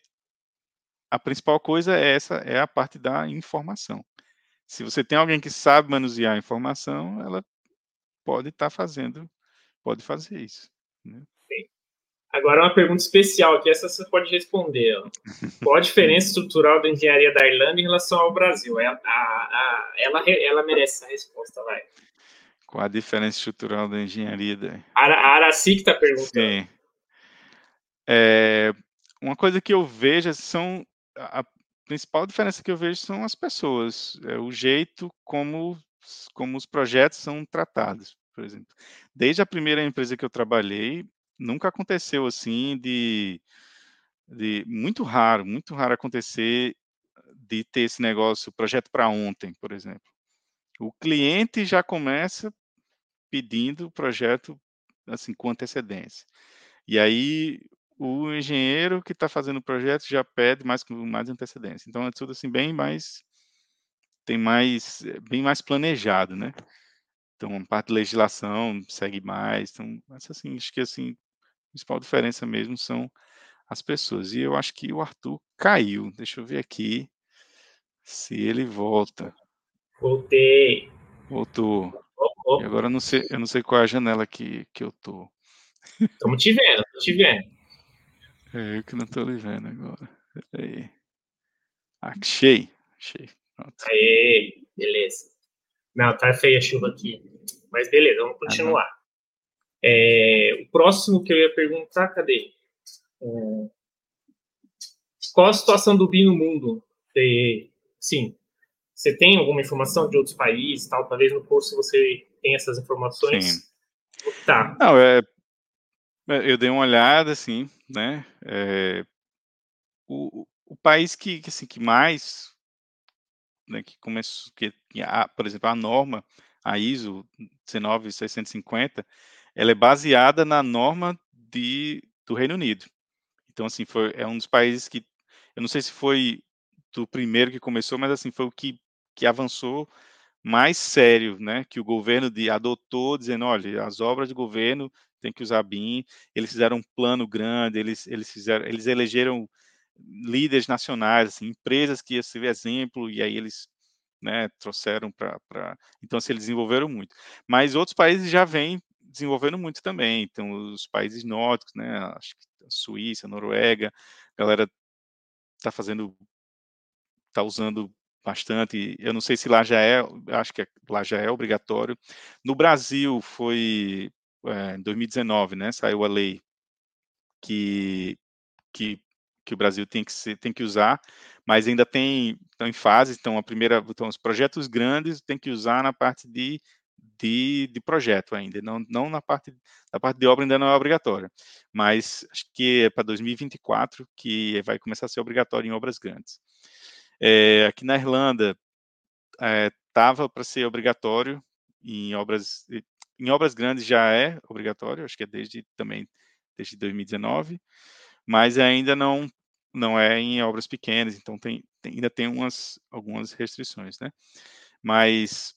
a principal coisa é essa, é a parte da informação. Se você tem alguém que sabe manusear a informação, ela pode estar tá fazendo, pode fazer isso. Né? Agora uma pergunta especial aqui, essa você pode responder. Ó. Qual a diferença estrutural da engenharia da Irlanda em relação ao Brasil? Ela, a, a, ela, ela merece essa resposta, vai. Qual a diferença estrutural da engenharia da... A, a Araci que está perguntando. Sim. É, uma coisa que eu vejo são a principal diferença que eu vejo são as pessoas, é o jeito como, como os projetos são tratados, por exemplo. Desde a primeira empresa que eu trabalhei, nunca aconteceu assim de, de muito raro, muito raro acontecer de ter esse negócio, projeto para ontem, por exemplo. O cliente já começa pedindo o projeto assim com antecedência. E aí o engenheiro que está fazendo o projeto já pede mais com mais antecedência. Então é tudo assim bem mais tem mais bem mais planejado, né? Então a parte de legislação segue mais. Então essa assim acho que assim a principal diferença mesmo são as pessoas. E eu acho que o Arthur caiu. Deixa eu ver aqui se ele volta. Voltei. Voltou. Oh, oh. Agora eu não sei, eu não sei qual é a janela que, que eu tô. Estamos te vendo, tô te vendo. É eu que não estou lhe vendo agora. Aí. Achei. Achei. Pronto. Aê, beleza. Não, tá feia a chuva aqui. Mas beleza, vamos continuar. Ah, é, o próximo que eu ia perguntar, cadê? É, qual a situação do BI no mundo? É, sim. Você tem alguma informação de outros países, tal? Talvez no curso você tenha essas informações. Sim. Tá. Não, é, eu dei uma olhada, assim, né? É, o, o país que, que, assim, que mais, né, que começou, que, a, por exemplo, a norma, a ISO 19650, ela é baseada na norma de, do Reino Unido. Então, assim, foi, é um dos países que, eu não sei se foi do primeiro que começou, mas, assim, foi o que, que avançou mais sério, né, que o governo de, adotou, dizendo, olha, as obras de governo tem que usar BIM. Eles fizeram um plano grande, eles, eles fizeram, eles elegeram líderes nacionais, assim, empresas que iam ser exemplo, e aí eles né, trouxeram para. Então, assim, eles desenvolveram muito. Mas outros países já vêm desenvolvendo muito também. Então, os países nórdicos, né, acho que a Suíça, a Noruega, a galera está fazendo, está usando bastante. Eu não sei se lá já é, acho que lá já é obrigatório. No Brasil foi é, em 2019, né, saiu a lei que, que, que o Brasil tem que, ser, tem que usar, mas ainda tem estão em fase, então a primeira, então os projetos grandes tem que usar na parte de, de, de projeto ainda, não, não na parte na parte de obra ainda não é obrigatória, mas acho que é para 2024 que vai começar a ser obrigatório em obras grandes. É, aqui na Irlanda estava é, para ser obrigatório em obras em obras grandes já é obrigatório, acho que é desde também desde 2019, mas ainda não não é em obras pequenas, então tem, tem ainda tem umas algumas restrições, né? Mas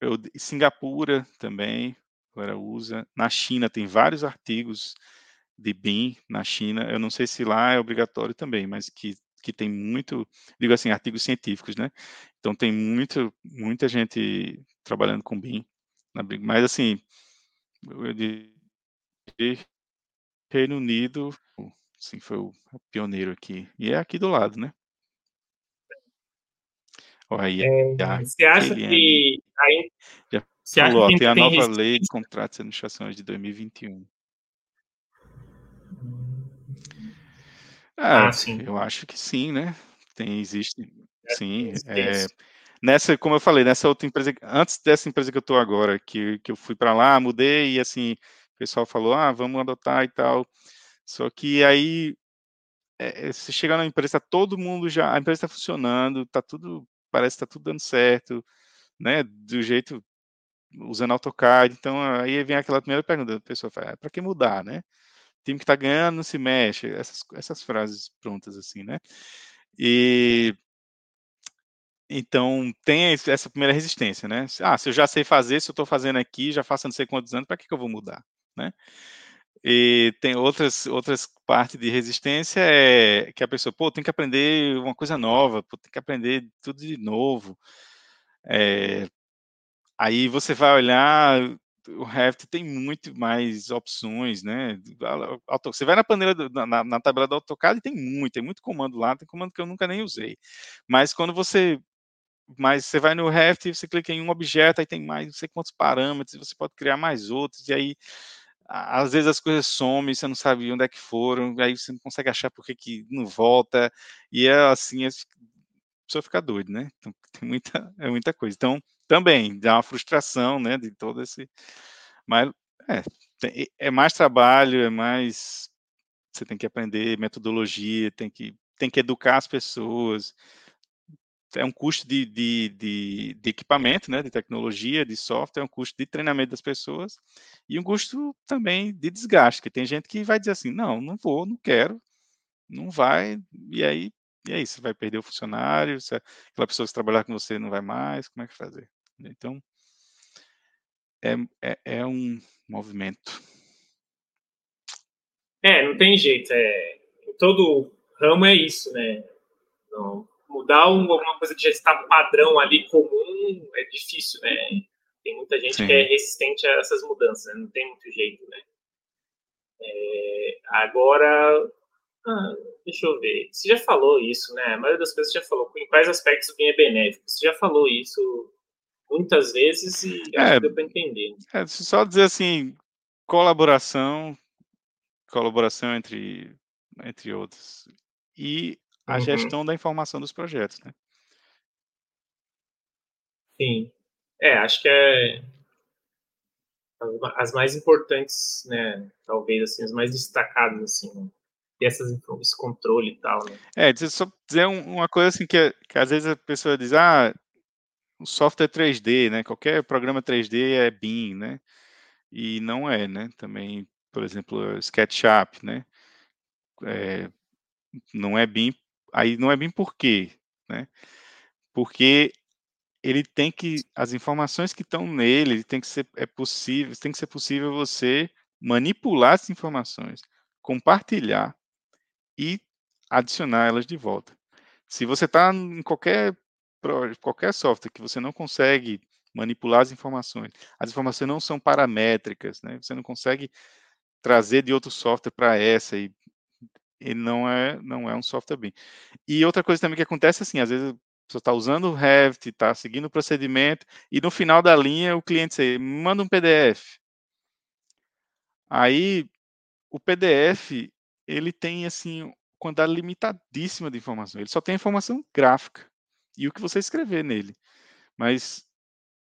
eu, Singapura também agora usa, na China tem vários artigos de BIM na China, eu não sei se lá é obrigatório também, mas que que tem muito, digo assim, artigos científicos, né? Então tem muito, muita gente trabalhando com BIM. Mas, assim, eu diria Reino Unido, sim, foi o pioneiro aqui. E é aqui do lado, né? Olha é, você acha que aí, já você falou, acha que tem a nova lei de contratos e administrações de 2021. Ah, ah, sim. eu acho que sim, né? Tem, existe, é, sim. É, nessa, como eu falei, nessa outra empresa, antes dessa empresa que eu estou agora, que, que eu fui para lá, mudei e assim, o pessoal falou, ah, vamos adotar e tal. Só que aí, é, você chega na empresa, todo mundo já, a empresa está funcionando, tá tudo, parece que tá tudo dando certo, né? Do jeito, usando AutoCAD. Então, aí vem aquela primeira pergunta, a pessoa fala, é, para que mudar, né? O time que está ganhando não se mexe, essas, essas frases prontas assim, né? E então tem essa primeira resistência, né? Ah, se eu já sei fazer, se eu estou fazendo aqui, já faço não sei quantos anos, para que, que eu vou mudar, né? E tem outras outras partes de resistência é que a pessoa, pô, tem que aprender uma coisa nova, pô, tem que aprender tudo de novo. É, aí você vai olhar, o Revit tem muito mais opções, né? Você vai na panela, do, na, na, tabela do AutoCAD e tem muito, tem muito comando lá, tem comando que eu nunca nem usei. Mas quando você mas você vai no Revit, você clica em um objeto, aí tem mais não sei quantos parâmetros, você pode criar mais outros, e aí às vezes as coisas somem, você não sabe onde é que foram, aí você não consegue achar por que, não volta, e é assim, a pessoa fica doida, né? Então, tem muita, é muita coisa. Então, também dá uma frustração, né, de todo esse. Mas é, é mais trabalho, é mais. Você tem que aprender metodologia, tem que, tem que educar as pessoas, é um custo de, de, de, de, equipamento, né, de tecnologia, de software, é um custo de treinamento das pessoas e um custo também de desgaste, que tem gente que vai dizer assim, não, não vou, não quero, não vai, e aí, e aí você vai perder o funcionário, se aquela pessoa que trabalhar com você não vai mais, como é que fazer? Então, é, é, é um movimento. É, não tem jeito, é, todo ramo é isso, né, não mudar alguma coisa que já está padrão ali comum é difícil, né? Tem muita gente Sim. que é resistente a essas mudanças, né? não tem muito jeito, né? É, agora, ah, deixa eu ver. Você já falou isso, né? A maioria das coisas você já falou. Em quais aspectos o bem é benéfico? Você já falou isso muitas vezes e é, acho que deu para entender. É, só dizer assim, colaboração, colaboração entre, entre outros. E a uhum. gestão da informação dos projetos, né? Sim. É, acho que é as mais importantes, né? Talvez assim, as mais destacadas, assim, né? ter essas, esse controle e tal, né? É, só dizer uma coisa assim que, que às vezes a pessoa diz, ah, o software 3D, né? Qualquer programa 3D é BIM, né? E não é, né? Também, por exemplo, SketchUp, né? É, não é BIM aí não é bem por quê, né? Porque ele tem que as informações que estão nele, tem que ser é possível, tem que ser possível você manipular essas informações, compartilhar e adicionar elas de volta. Se você está em qualquer qualquer software que você não consegue manipular as informações, as informações não são paramétricas, né? Você não consegue trazer de outro software para essa e ele não é, não é um software BIM. E outra coisa também que acontece assim, às vezes você está usando o Revit, está seguindo o procedimento, e no final da linha o cliente manda um PDF. Aí, o PDF, ele tem, assim, quantidade limitadíssima de informação. Ele só tem informação gráfica e o que você escrever nele. Mas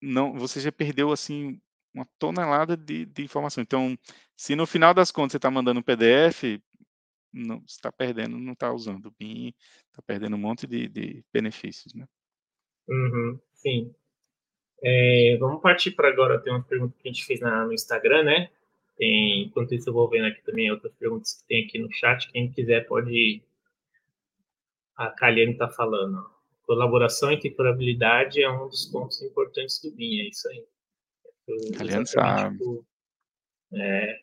não, você já perdeu, assim, uma tonelada de, de informação. Então, se no final das contas você está mandando um PDF, não está perdendo, não está usando o BIM, está perdendo um monte de, de benefícios, né? Uhum, sim. É, vamos partir para agora, tem uma pergunta que a gente fez na, no Instagram, né? Tem, enquanto isso eu vou vendo aqui também outras perguntas que tem aqui no chat, quem quiser pode... A Kaliane está falando, colaboração e interoperabilidade é um dos pontos importantes do BIM, é isso aí. Kaliane sabe. é,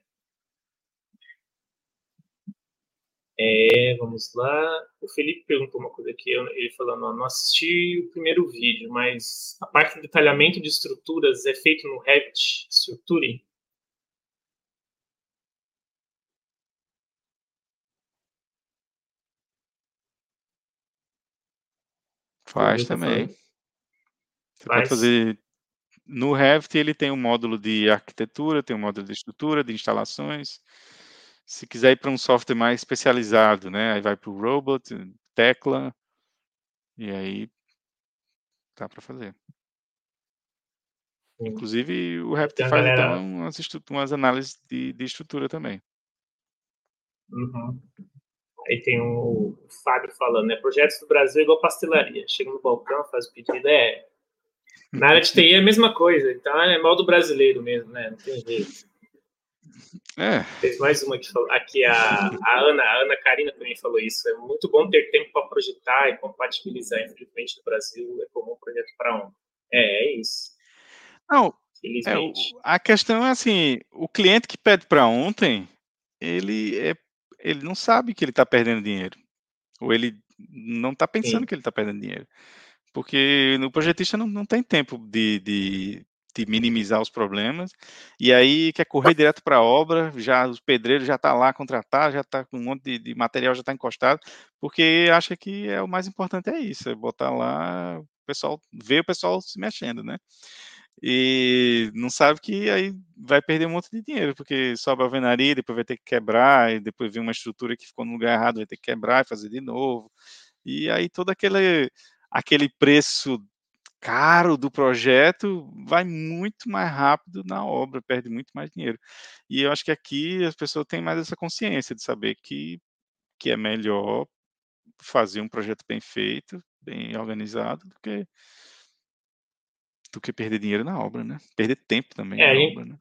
É, vamos lá. O Felipe perguntou uma coisa aqui, ele falando, não assisti o primeiro vídeo, mas a parte do detalhamento de estruturas é feito no Revit Structure? Faz tá também. Você Faz. pode fazer no Revit ele tem um módulo de arquitetura, tem um módulo de estrutura, de instalações. Se quiser ir para um software mais especializado, né? Aí vai para o Robot, Tecla, e aí dá para fazer. Sim. Inclusive o Revit faz galera... então, umas, umas análises de, de estrutura também. Uhum. Aí tem o Fábio falando, né? Projetos do Brasil é igual pastelaria. Chega no balcão, faz o pedido, é na área de TI é a mesma coisa, então é mal do brasileiro mesmo, né? Não tem jeito. É. Teve mais uma que falou. Aqui a, a Ana, a Ana Karina também falou isso. É muito bom ter tempo para projetar e compatibilizar. Infelizmente, no Brasil é comum projeto para um. É, é isso. Não, é, a questão é assim: o cliente que pede para ontem, ele, é, ele não sabe que ele está perdendo dinheiro. Ou ele não está pensando Sim. que ele está perdendo dinheiro. Porque no projetista não, não tem tempo de, de, de minimizar os problemas, e aí quer correr direto para a obra, já os pedreiros já está lá contratado, já está com um monte de, de material já está encostado, porque acha que é o mais importante é isso, é botar lá o pessoal, ver o pessoal se mexendo, né? E não sabe que aí vai perder um monte de dinheiro, porque sobe a alvenaria, depois vai ter que quebrar, e depois vem uma estrutura que ficou no lugar errado, vai ter que quebrar e fazer de novo. E aí todo aquele aquele preço caro do projeto vai muito mais rápido na obra, perde muito mais dinheiro. E eu acho que aqui as pessoas têm mais essa consciência de saber que, que é melhor fazer um projeto bem feito, bem organizado, do que do que perder dinheiro na obra, né? Perder tempo também é, na obra, né?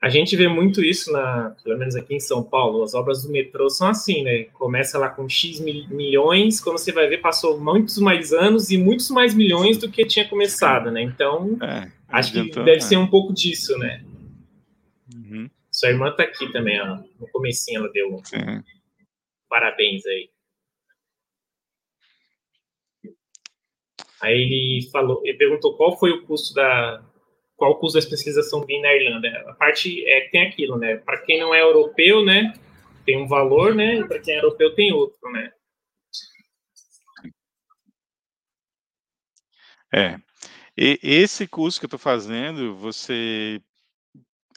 A gente vê muito isso, na, pelo menos aqui em São Paulo. As obras do metrô são assim, né? Começa lá com X mil, milhões, quando você vai ver, passou muitos mais anos e muitos mais milhões do que tinha começado, né? Então, é, acho que deve é. ser um pouco disso, né? Uhum. Sua irmã tá aqui também, ó. No comecinho ela deu parabéns aí. Aí ele falou, ele perguntou qual foi o custo da, qual o custo da especialização BIM na Irlanda. A parte é tem aquilo, né? Para quem não é europeu, né, tem um valor, né? E para quem é europeu tem outro, né? É. E esse curso que eu estou fazendo, você,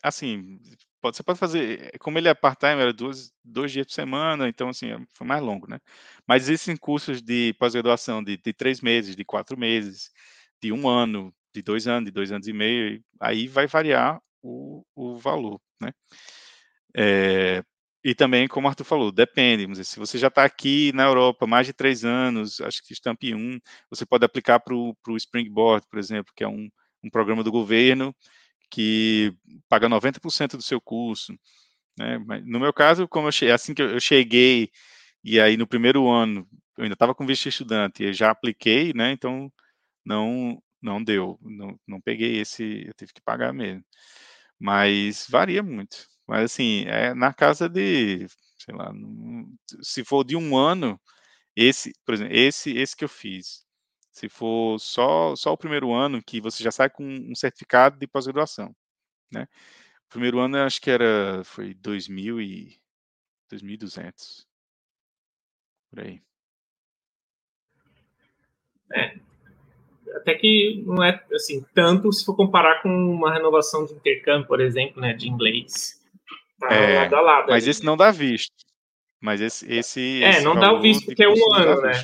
assim, pode, você pode fazer, como ele é part-time, era dois, dois dias por semana, então, assim, foi mais longo, né? Mas esses cursos de pós-graduação de, de três meses, de quatro meses, de um ano, de dois anos, de dois anos e meio, aí vai variar o, o valor, né? É, e também, como o Arthur falou, depende. Dizer, se você já está aqui na Europa mais de três anos, acho que Stamp 1, você pode aplicar para o Springboard, por exemplo, que é um, um programa do governo que paga 90% do seu curso. Né? Mas, no meu caso, como eu assim que eu cheguei, e aí no primeiro ano, eu ainda estava com visto de estudante, e já apliquei, né? então não não deu, não, não peguei esse, eu tive que pagar mesmo. Mas varia muito. Mas assim, é na casa de, sei lá, se for de um ano, esse, por exemplo, esse, esse que eu fiz, se for só, só o primeiro ano, que você já sai com um certificado de pós-graduação, né? O primeiro ano, acho que era, foi 2.000 e 2.200, por aí. É, até que não é assim tanto se for comparar com uma renovação de intercâmbio, por exemplo, né, de inglês. Tá é, lado a lado. Mas esse não dá visto. Mas esse, esse é, esse não dá o visto porque é um ano, né?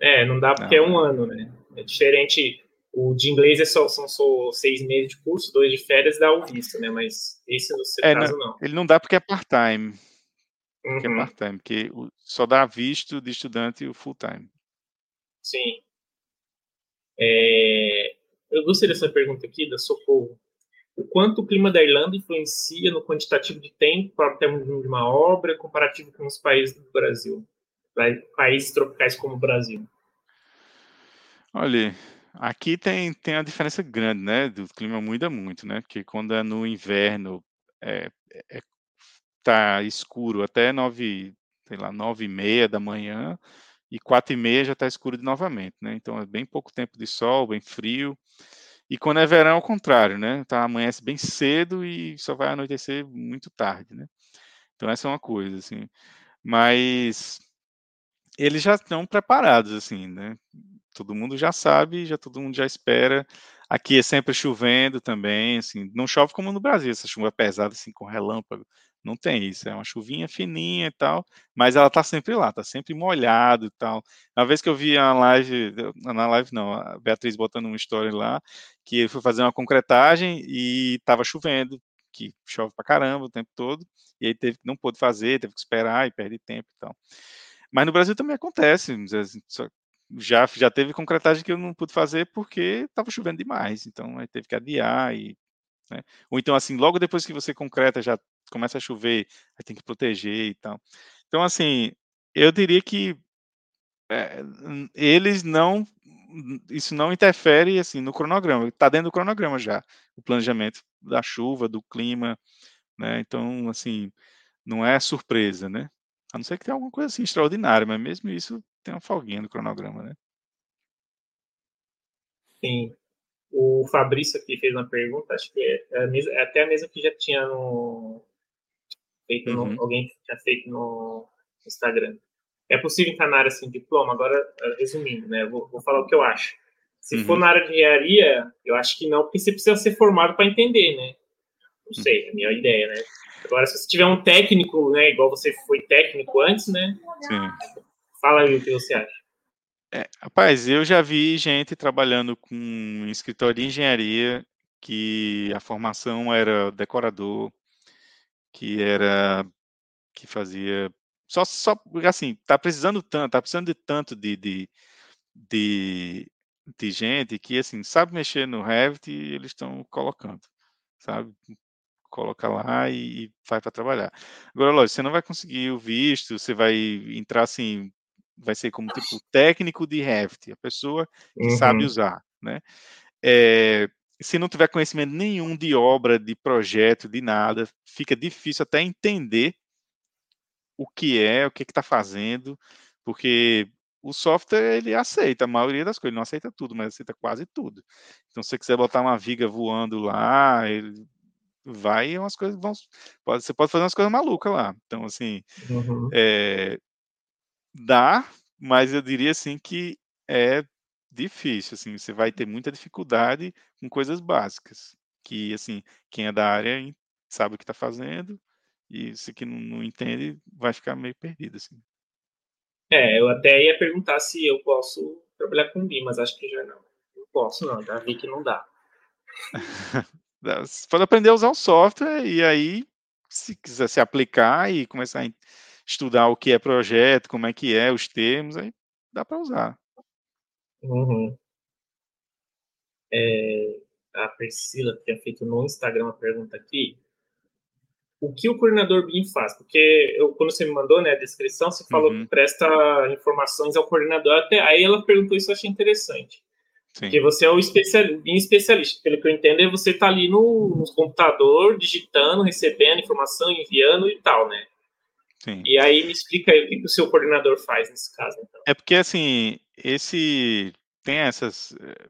É, não dá porque não. é um ano, né? É diferente. O de inglês é só, são só seis meses de curso, dois de férias dá o visto, né? Mas esse no seu é, caso não, não. Ele não dá porque é part-time. Uhum. Porque é uhum. part-time, porque só dá visto de estudante o full-time. Sim. É, eu gostei dessa pergunta aqui, da Socorro. O quanto o clima da Irlanda influencia no quantitativo de tempo para o término de uma obra comparativo com os países do Brasil? Países tropicais como o Brasil. Olha, aqui tem, tem uma diferença grande, né? Do clima muda muito, né? Porque quando é no inverno, é, é, tá escuro até 9, sei lá, nove e meia da manhã, e quatro e meia já está escuro de novamente, né? Então é bem pouco tempo de sol, bem frio. E quando é verão, é o contrário, né? Tá, amanhece bem cedo e só vai anoitecer muito tarde, né? Então essa é uma coisa, assim. Mas eles já estão preparados, assim, né? Todo mundo já sabe, já todo mundo já espera. Aqui é sempre chovendo também, assim, não chove como no Brasil, essa chuva pesada, assim, com relâmpago. Não tem isso, é uma chuvinha fininha e tal, mas ela tá sempre lá, tá sempre molhado e tal. Uma vez que eu vi a live, na live não, a Beatriz botando uma história lá, que ele foi fazer uma concretagem e tava chovendo, que chove pra caramba o tempo todo, e aí teve, não pôde fazer, teve que esperar e perde tempo e tal. Mas no Brasil também acontece, já, já teve concretagem que eu não pude fazer porque estava chovendo demais, então aí teve que adiar e né? Ou então, assim, logo depois que você concreta, já começa a chover, aí tem que proteger e tal. Então, assim, eu diria que é, eles não. Isso não interfere assim no cronograma, está dentro do cronograma já, o planejamento da chuva, do clima, né? Então, assim, não é surpresa, né? A não ser que tenha alguma coisa assim extraordinária, mas mesmo isso tem uma folguinha no cronograma, né? Sim. O Fabrício aqui fez uma pergunta, acho que é, é, é até a mesma que já tinha no, feito uhum. no, alguém tinha feito no Instagram. É possível entrar na área sem diploma? Agora, eh, resumindo, né? Vou, vou falar o que eu acho. Se uhum. for na área de engenharia, eu acho que não, porque você precisa ser formado para entender, né? Não sei, é a minha ideia, né? Agora, se você tiver um técnico, né, igual você foi técnico antes, né? Sim. Fala aí o que você acha. É, rapaz, eu já vi gente trabalhando com escritório de engenharia que a formação era decorador, que era que fazia só só assim, tá precisando tanto, tá precisando de tanto de de, de, de gente que assim, sabe mexer no Revit e eles estão colocando, sabe? Coloca lá e, e vai para trabalhar. Agora, lógico, você não vai conseguir o visto, você vai entrar assim vai ser como tipo técnico de Revit, a pessoa que uhum. sabe usar, né? É, se não tiver conhecimento nenhum de obra, de projeto, de nada, fica difícil até entender o que é, o que está fazendo, porque o software ele aceita a maioria das coisas, ele não aceita tudo, mas aceita quase tudo. Então, se você quiser botar uma viga voando lá, ele vai e umas coisas vão. Pode, você pode fazer umas coisas malucas lá. Então, assim, uhum. é, Dá, mas eu diria assim que é difícil, assim, você vai ter muita dificuldade com coisas básicas, que assim, quem é da área sabe o que está fazendo, e se que não, não, entende vai ficar meio perdido, assim. É, eu até ia perguntar se eu posso trabalhar com BIM, mas acho que já não. Não posso, não, já vi que não dá. Você pode aprender a usar o software e aí, se quiser se aplicar e começar a estudar o que é projeto, como é que é, os termos, aí dá para usar. Uhum. É, a Priscila tinha feito no Instagram uma pergunta aqui. O que o coordenador BIM faz? Porque eu, quando você me mandou né, a descrição, você falou uhum. que presta informações ao coordenador. Até, aí ela perguntou isso, eu achei interessante. Sim. Porque você é o especialista, especialista. Pelo que eu entendo, é você está ali no, no computador, digitando, recebendo informação, enviando e tal, né? Sim. E aí me explica aí o que o seu coordenador faz nesse caso. Então. É porque assim, esse tem essas, eh,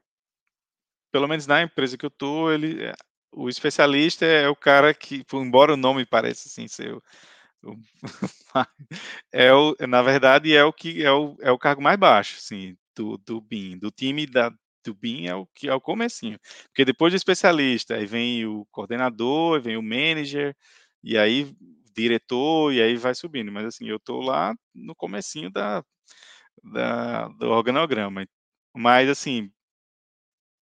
pelo menos na empresa que eu tô, ele, eh, o especialista é o cara que, embora o nome pareça assim ser o, é o, na verdade é o que é o, é o cargo mais baixo, assim, do, do BIM, do time da do BIM é o que é o comecinho, porque depois do especialista aí vem o coordenador, vem o manager e aí diretor, e aí vai subindo. Mas assim, eu estou lá no comecinho da, da, do organograma. Mas assim,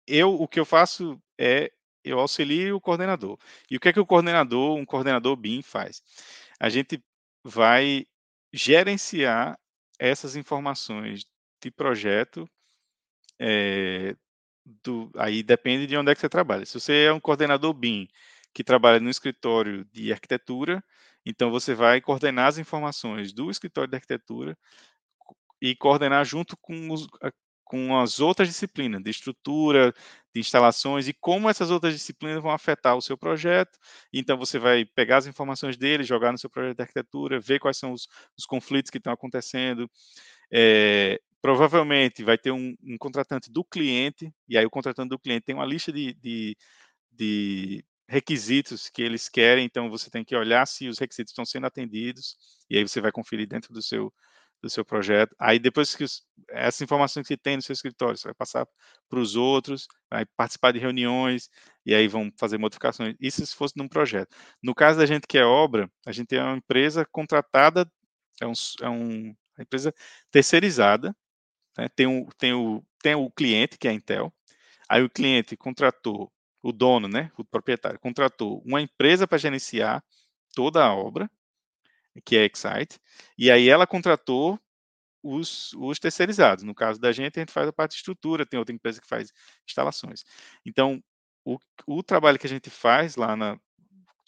eu o que eu faço é eu auxilio o coordenador. E o que é que o coordenador, um coordenador BIM faz? A gente vai gerenciar essas informações de projeto é, do, aí depende de onde é que você trabalha. Se você é um coordenador BIM que trabalha no escritório de arquitetura, então, você vai coordenar as informações do escritório de arquitetura e coordenar junto com, os, com as outras disciplinas, de estrutura, de instalações e como essas outras disciplinas vão afetar o seu projeto. Então, você vai pegar as informações dele, jogar no seu projeto de arquitetura, ver quais são os, os conflitos que estão acontecendo. É, provavelmente vai ter um, um, contratante do cliente, e aí o contratante do cliente tem uma lista de, de, de requisitos que eles querem, então você tem que olhar se os requisitos estão sendo atendidos, e aí você vai conferir dentro do seu do seu projeto. Aí depois que os, essa informação que você tem no seu escritório, você vai passar para os outros, vai participar de reuniões e aí vão fazer modificações. Isso se fosse num projeto. No caso da gente que é obra, a gente é uma empresa contratada, é, um, é um, uma empresa terceirizada, né? tem, um, tem, o, tem o cliente, que é a Intel, aí o cliente contratou, o dono, né, o proprietário, contratou uma empresa para gerenciar toda a obra, que é Excite, e aí ela contratou os, os, terceirizados. No caso da gente, a gente faz a parte de estrutura, tem outra empresa que faz instalações. Então, o, o trabalho que a gente faz lá na,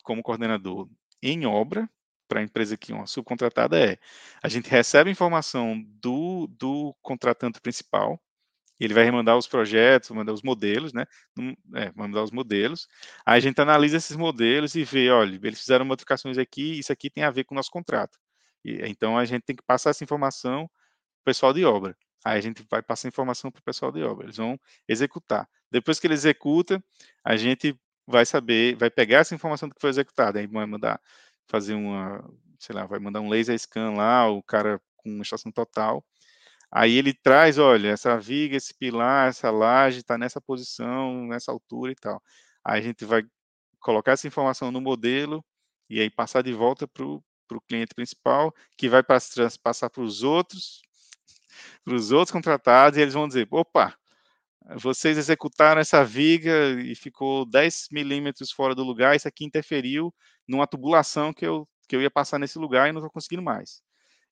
como coordenador em obra, para a empresa que é uma subcontratada, é a gente recebe informação do, do contratante principal, ele vai remandar os projetos, mandar os modelos, né? É, mandar os modelos. Aí a gente analisa esses modelos e vê, olha, eles fizeram modificações aqui, isso aqui tem a ver com o nosso contrato. E, então a gente tem que passar essa informação para o pessoal de obra. Aí a gente vai passar informação para o pessoal de obra. Eles vão executar. Depois que ele executa, a gente vai saber, vai pegar essa informação do que foi executado, aí vai mandar fazer uma, sei lá, vai mandar um laser scan lá, o cara com uma estação total, Aí ele traz, olha, essa viga, esse pilar, essa laje está nessa posição, nessa altura e tal. Aí a gente vai colocar essa informação no modelo e aí passar de volta para o cliente principal, que vai passar para os outros, para os outros contratados, e eles vão dizer, opa, vocês executaram essa viga e ficou 10 milímetros fora do lugar, isso aqui interferiu numa tubulação que eu, que eu ia passar nesse lugar e não estou conseguindo mais.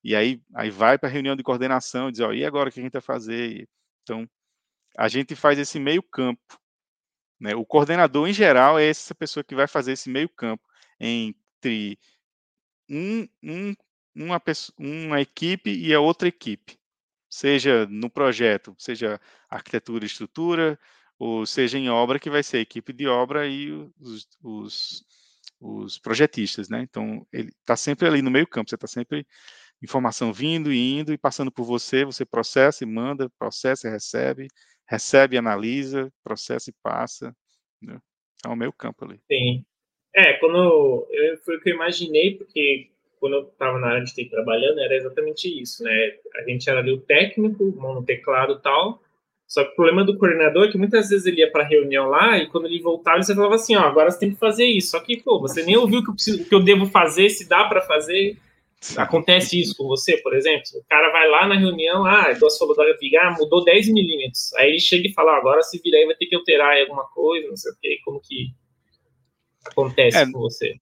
E aí, aí vai para a reunião de coordenação e diz, ó, e agora o que a gente vai fazer? Então, a gente faz esse meio campo. Né? O coordenador, em geral, é essa pessoa que vai fazer esse meio campo entre um, um, uma, pessoa, uma equipe e a outra equipe. Seja no projeto, seja arquitetura e estrutura, ou seja em obra, que vai ser a equipe de obra e os, os, os projetistas. Né? Então, ele está sempre ali no meio campo, você está sempre informação vindo e indo e passando por você, você processa e manda, processa e recebe, recebe e analisa, processa e passa. Né? É o meu campo ali. Sim. É, quando eu, foi o que eu imaginei, porque quando eu estava na área de TI trabalhando, era exatamente isso, né? A gente era ali o técnico, mão no teclado e tal, só que o problema do coordenador é que muitas vezes ele ia para reunião lá e quando ele voltava, você falava assim, ó, agora você tem que fazer isso. Só que, pô, você nem ouviu o que eu, preciso, o que eu devo fazer, se dá para fazer. Acontece isso com você, por exemplo? O cara vai lá na reunião, ah, duas falou da viga, ah, mudou 10 milímetros. Aí ele chega e fala, ah, agora se virar aí vai ter que alterar alguma coisa, não sei o quê. Como que acontece é, com você?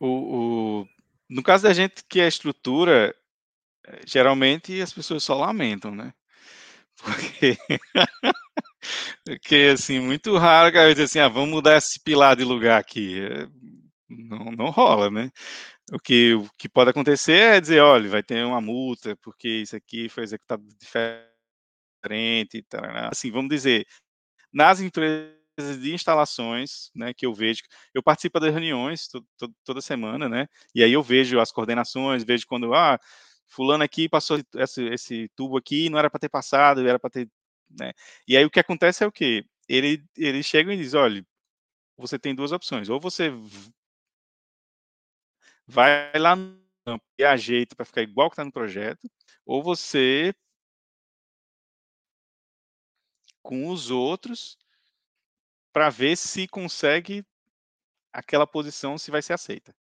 O, o, no caso da gente que é estrutura, geralmente as pessoas só lamentam, né? Porque, porque assim, muito raro que a gente assim, ah, vamos mudar esse pilar de lugar aqui. Não, não rola, né? O que, o que pode acontecer é dizer, olha, vai ter uma multa, porque isso aqui foi executado diferente, tarará. assim, vamos dizer, nas empresas de instalações, né, que eu vejo, eu participo das reuniões to, to, toda semana, né, e aí eu vejo as coordenações, vejo quando, ah, fulano aqui passou esse, esse tubo aqui, não era para ter passado, era para ter, né, e aí o que acontece é o quê? Ele, ele chega e diz, olha, você tem duas opções, ou você vai lá no campo e ajeita para ficar igual que está no projeto, ou você com os outros para ver se consegue aquela posição se vai ser aceita.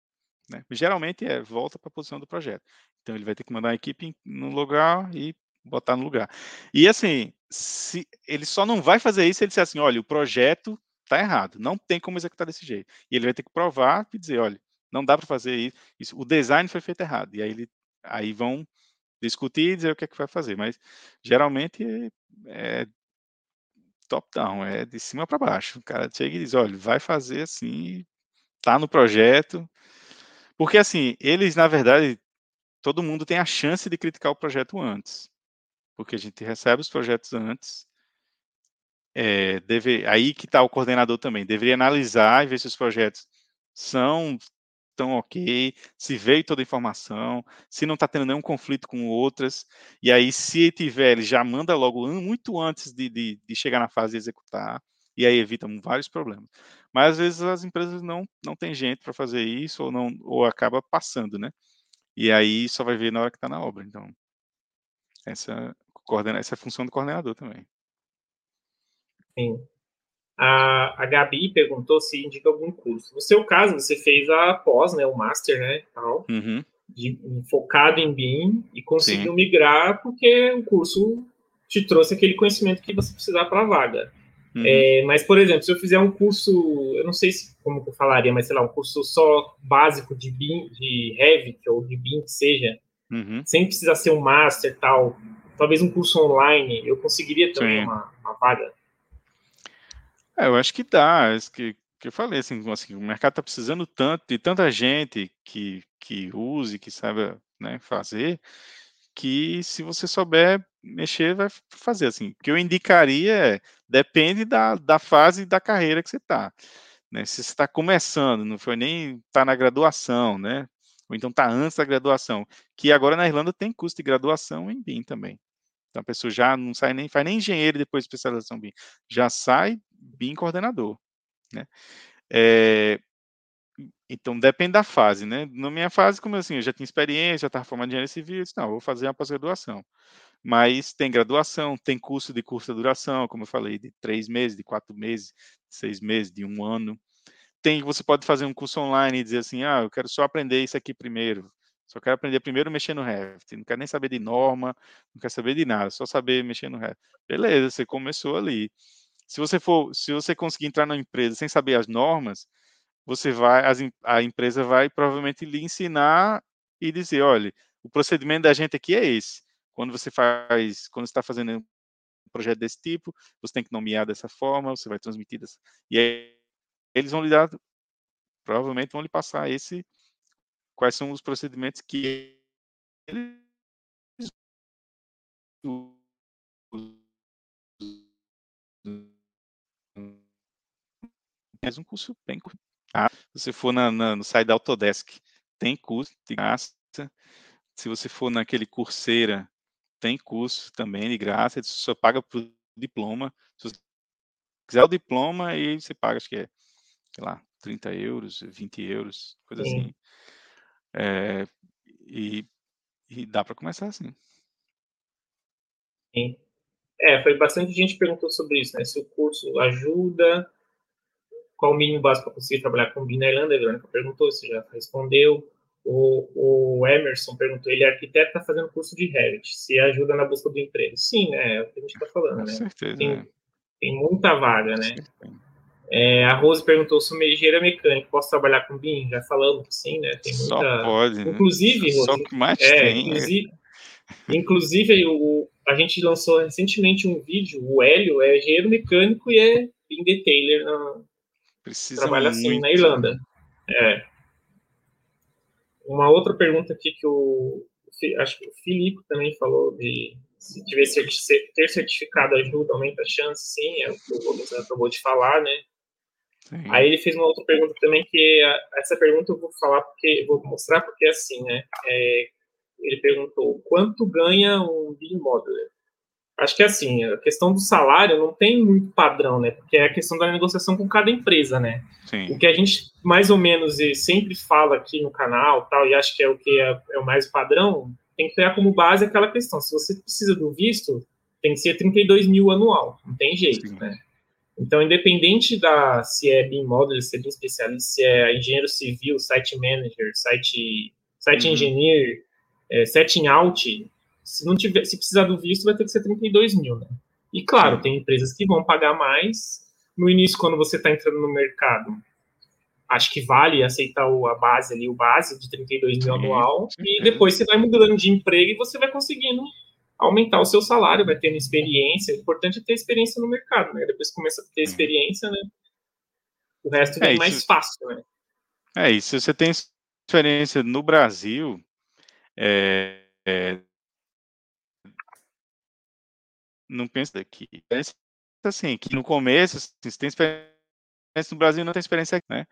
Né? Geralmente é volta para a posição do projeto. Então ele vai ter que mandar a equipe no lugar e botar no lugar. E assim, se ele só não vai fazer isso se ele disser assim, olha, o projeto está errado, não tem como executar desse jeito. E ele vai ter que provar e dizer, olha, não dá para fazer isso. O design foi feito errado. E aí, ele, aí vão discutir e dizer o que é que vai fazer. Mas geralmente é, é top-down, é de cima para baixo. O cara chega e diz: olha, vai fazer assim, tá no projeto. Porque assim, eles, na verdade, todo mundo tem a chance de criticar o projeto antes. Porque a gente recebe os projetos antes é, deve, aí que está o coordenador também, deveria analisar e ver se os projetos são tão ok, se veio toda a informação, se não está tendo nenhum conflito com outras, e aí se tiver, ele já manda logo muito antes de, de, de chegar na fase de executar, e aí evita vários problemas. Mas às vezes as empresas não, não têm gente para fazer isso, ou, não, ou acaba passando, né? E aí só vai ver na hora que está na obra. Então, essa, essa é a função do coordenador também. Sim. A, a Gabi perguntou se indica algum curso. No seu caso, você fez a pós, né, o master, né, tal, uhum. de, focado em BIM e conseguiu Sim. migrar porque o curso te trouxe aquele conhecimento que você precisava para a vaga. Uhum. É, mas, por exemplo, se eu fizer um curso, eu não sei se, como eu falaria, mas sei lá, um curso só básico de BIM, de Revit ou de BIM que seja, uhum. sem precisar ser um master tal, talvez um curso online, eu conseguiria também uma, uma vaga. É, eu acho que dá, é que, que eu falei, assim, assim, o mercado está precisando tanto de tanta gente que, que use, que saiba né, fazer, que se você souber mexer, vai fazer, assim, o que eu indicaria é, depende da, da fase da carreira que você está, né, se você está começando, não foi nem, está na graduação, né, ou então está antes da graduação, que agora na Irlanda tem curso de graduação em BIM também, então a pessoa já não sai nem, faz nem engenheiro depois de especialização BIM, já sai BIM coordenador, né? É, então depende da fase, né? Na minha fase, como assim, eu já tinha experiência, já estava formado em engenharia civil, eu disse, não, vou fazer uma pós-graduação. Mas tem graduação, tem curso de curta duração, como eu falei, de três meses, de quatro meses, de seis meses, de um ano. Tem, você pode fazer um curso online e dizer assim, ah, eu quero só aprender isso aqui primeiro. Só quero aprender primeiro mexer no Revit. Não quero nem saber de norma, não quero saber de nada, só saber mexer no Revit. Beleza, você começou ali. Se você for, se você conseguir entrar na empresa sem saber as normas, você vai, a empresa vai provavelmente lhe ensinar e dizer, olha, o procedimento da gente aqui é esse. Quando você faz, quando está fazendo um projeto desse tipo, você tem que nomear dessa forma, você vai transmitir dessa. E aí eles vão lhe dar, provavelmente vão lhe passar esse, quais são os procedimentos que eles mais um curso bem curto. Ah, se você for na, na, no site da Autodesk, tem curso de graça. Se você for naquele Coursera, tem curso também de graça. Você só paga por diploma. Se você quiser o diploma, aí você paga, acho que é, sei lá, 30 euros, 20 euros, coisa Sim. assim. É, e, e dá para começar assim. Sim. É, foi bastante gente perguntou sobre isso, né? Se o curso ajuda, qual o mínimo básico para conseguir trabalhar com BIM na Irlanda? A Verônica perguntou, você já respondeu. O, o Emerson perguntou, ele é arquiteto, está fazendo curso de Revit, se ajuda na busca do emprego. Sim, né, é o que a gente está falando, com né? Certeza, tem, é. tem muita vaga, né? É, a Rose perguntou se o engenheiro mecânico posso trabalhar com BIM? Já falamos que sim, né? Tem muita... Só pode, né? Inclusive, Rose, Só que mais é, tem, inclusive, é. inclusive o, a gente lançou recentemente um vídeo, o Hélio é engenheiro mecânico e é BIM detailer na, Precisa trabalha assim muito. na Irlanda. É. Uma outra pergunta aqui que o acho que o Filipe também falou de se tiver ter certificado ajuda, aumenta a chance, sim, é o que o Gomes acabou de falar, né? Sim. Aí ele fez uma outra pergunta também, que essa pergunta eu vou falar porque vou mostrar porque é assim, né? É, ele perguntou quanto ganha um BIM Modeler? Acho que assim, a questão do salário não tem muito padrão, né? Porque é a questão da negociação com cada empresa, né? Sim. O que a gente mais ou menos sempre fala aqui no canal, tal, e acho que é o que é, é o mais padrão, tem que ter como base aquela questão. Se você precisa do visto, tem que ser 32 mil anual, não tem jeito, Sim. né? Então, independente da se é BIM Model, se é BIM especialista, se é engenheiro civil, site manager, site, site uhum. engineer, é, setting out, se não tiver, se precisar do visto, vai ter que ser 32 mil, né? E claro, tem empresas que vão pagar mais. No início, quando você está entrando no mercado, acho que vale aceitar o, a base ali, o base de 32 mil anual, e depois você vai mudando de emprego e você vai conseguindo aumentar o seu salário, vai tendo experiência. O importante é ter experiência no mercado, né? Depois começa a ter experiência, né? O resto é, mais fácil, né? É, e se você tem experiência no Brasil, é, é, não pensa daqui. assim, que no começo, assim, se tem experiência no Brasil, não tem experiência aqui, né?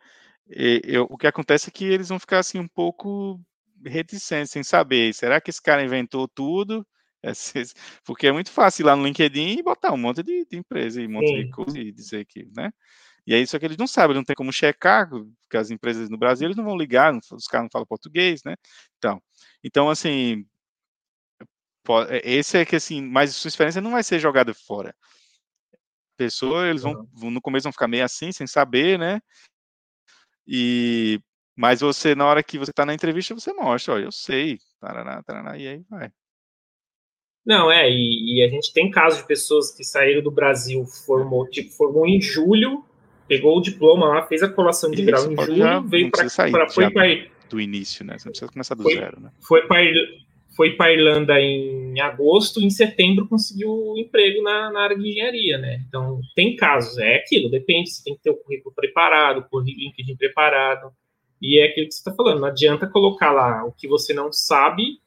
E, eu, o que acontece é que eles vão ficar assim um pouco reticentes, sem saber, será que esse cara inventou tudo? Porque é muito fácil ir lá no LinkedIn e botar um monte de, de empresa e um monte Sim. de coisa e dizer que, né? E aí, só que eles não sabem, não tem como checar, porque as empresas no Brasil eles não vão ligar, os caras não falam português, né? Então, então assim, esse é que assim, mas sua experiência não vai ser jogada fora. Pessoa, eles vão no começo vão ficar meio assim, sem saber, né? E mas você na hora que você está na entrevista você mostra, olha, eu sei, taraná, taraná, e aí vai. Não, é, e, e, a gente tem casos de pessoas que saíram do Brasil, formou, tipo, formou em julho, pegou o diploma lá, fez a colação de Isso, grau em julho, veio para foi para do início, né? Você não precisa começar do foi, zero, né? Foi para foi para Irlanda em agosto, em setembro conseguiu um emprego na, na, área de engenharia, né? Então tem casos, é aquilo, depende, você tem que ter o currículo preparado, o LinkedIn preparado, e é aquilo que você está falando, não adianta colocar lá o que você não sabe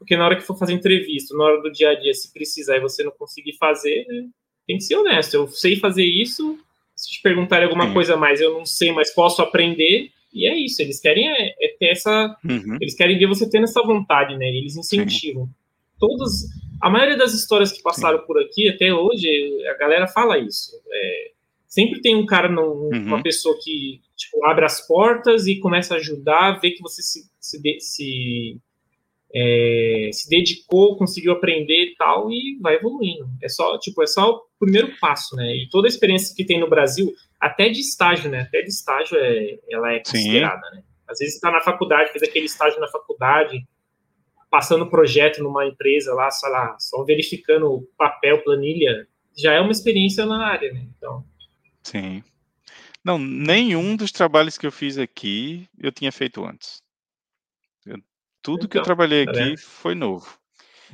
porque na hora que for fazer entrevista, na hora do dia a dia, se precisar e você não conseguir fazer, né, tem que ser honesto. Eu sei fazer isso. Se te perguntarem alguma Sim. coisa mais, eu não sei, mas posso aprender. E é isso. Eles querem é, é ter essa. Uhum. Eles querem ver você tendo essa vontade, né? Eles incentivam. Sim. Todas. A maioria das histórias que passaram Sim. por aqui, até hoje, a galera fala isso. É, sempre tem um cara, no, uhum. uma pessoa que tipo, abre as portas e começa a ajudar, vê que você se, se, se é, se dedicou, conseguiu aprender e tal, e vai evoluindo. É só, tipo, é só primeiro passo, né? E toda a experiência que tem no Brasil, até de estágio, né? Até de estágio é, ela é considerada, Sim. né? Às vezes está na faculdade, fez aquele estágio na faculdade, passando projeto numa empresa lá, sei lá, só verificando papel, planilha, já é uma experiência na área, né? Então. Sim. Não, nenhum dos trabalhos que eu fiz aqui eu tinha feito antes. Tudo que eu então, trabalhei tá aqui foi novo.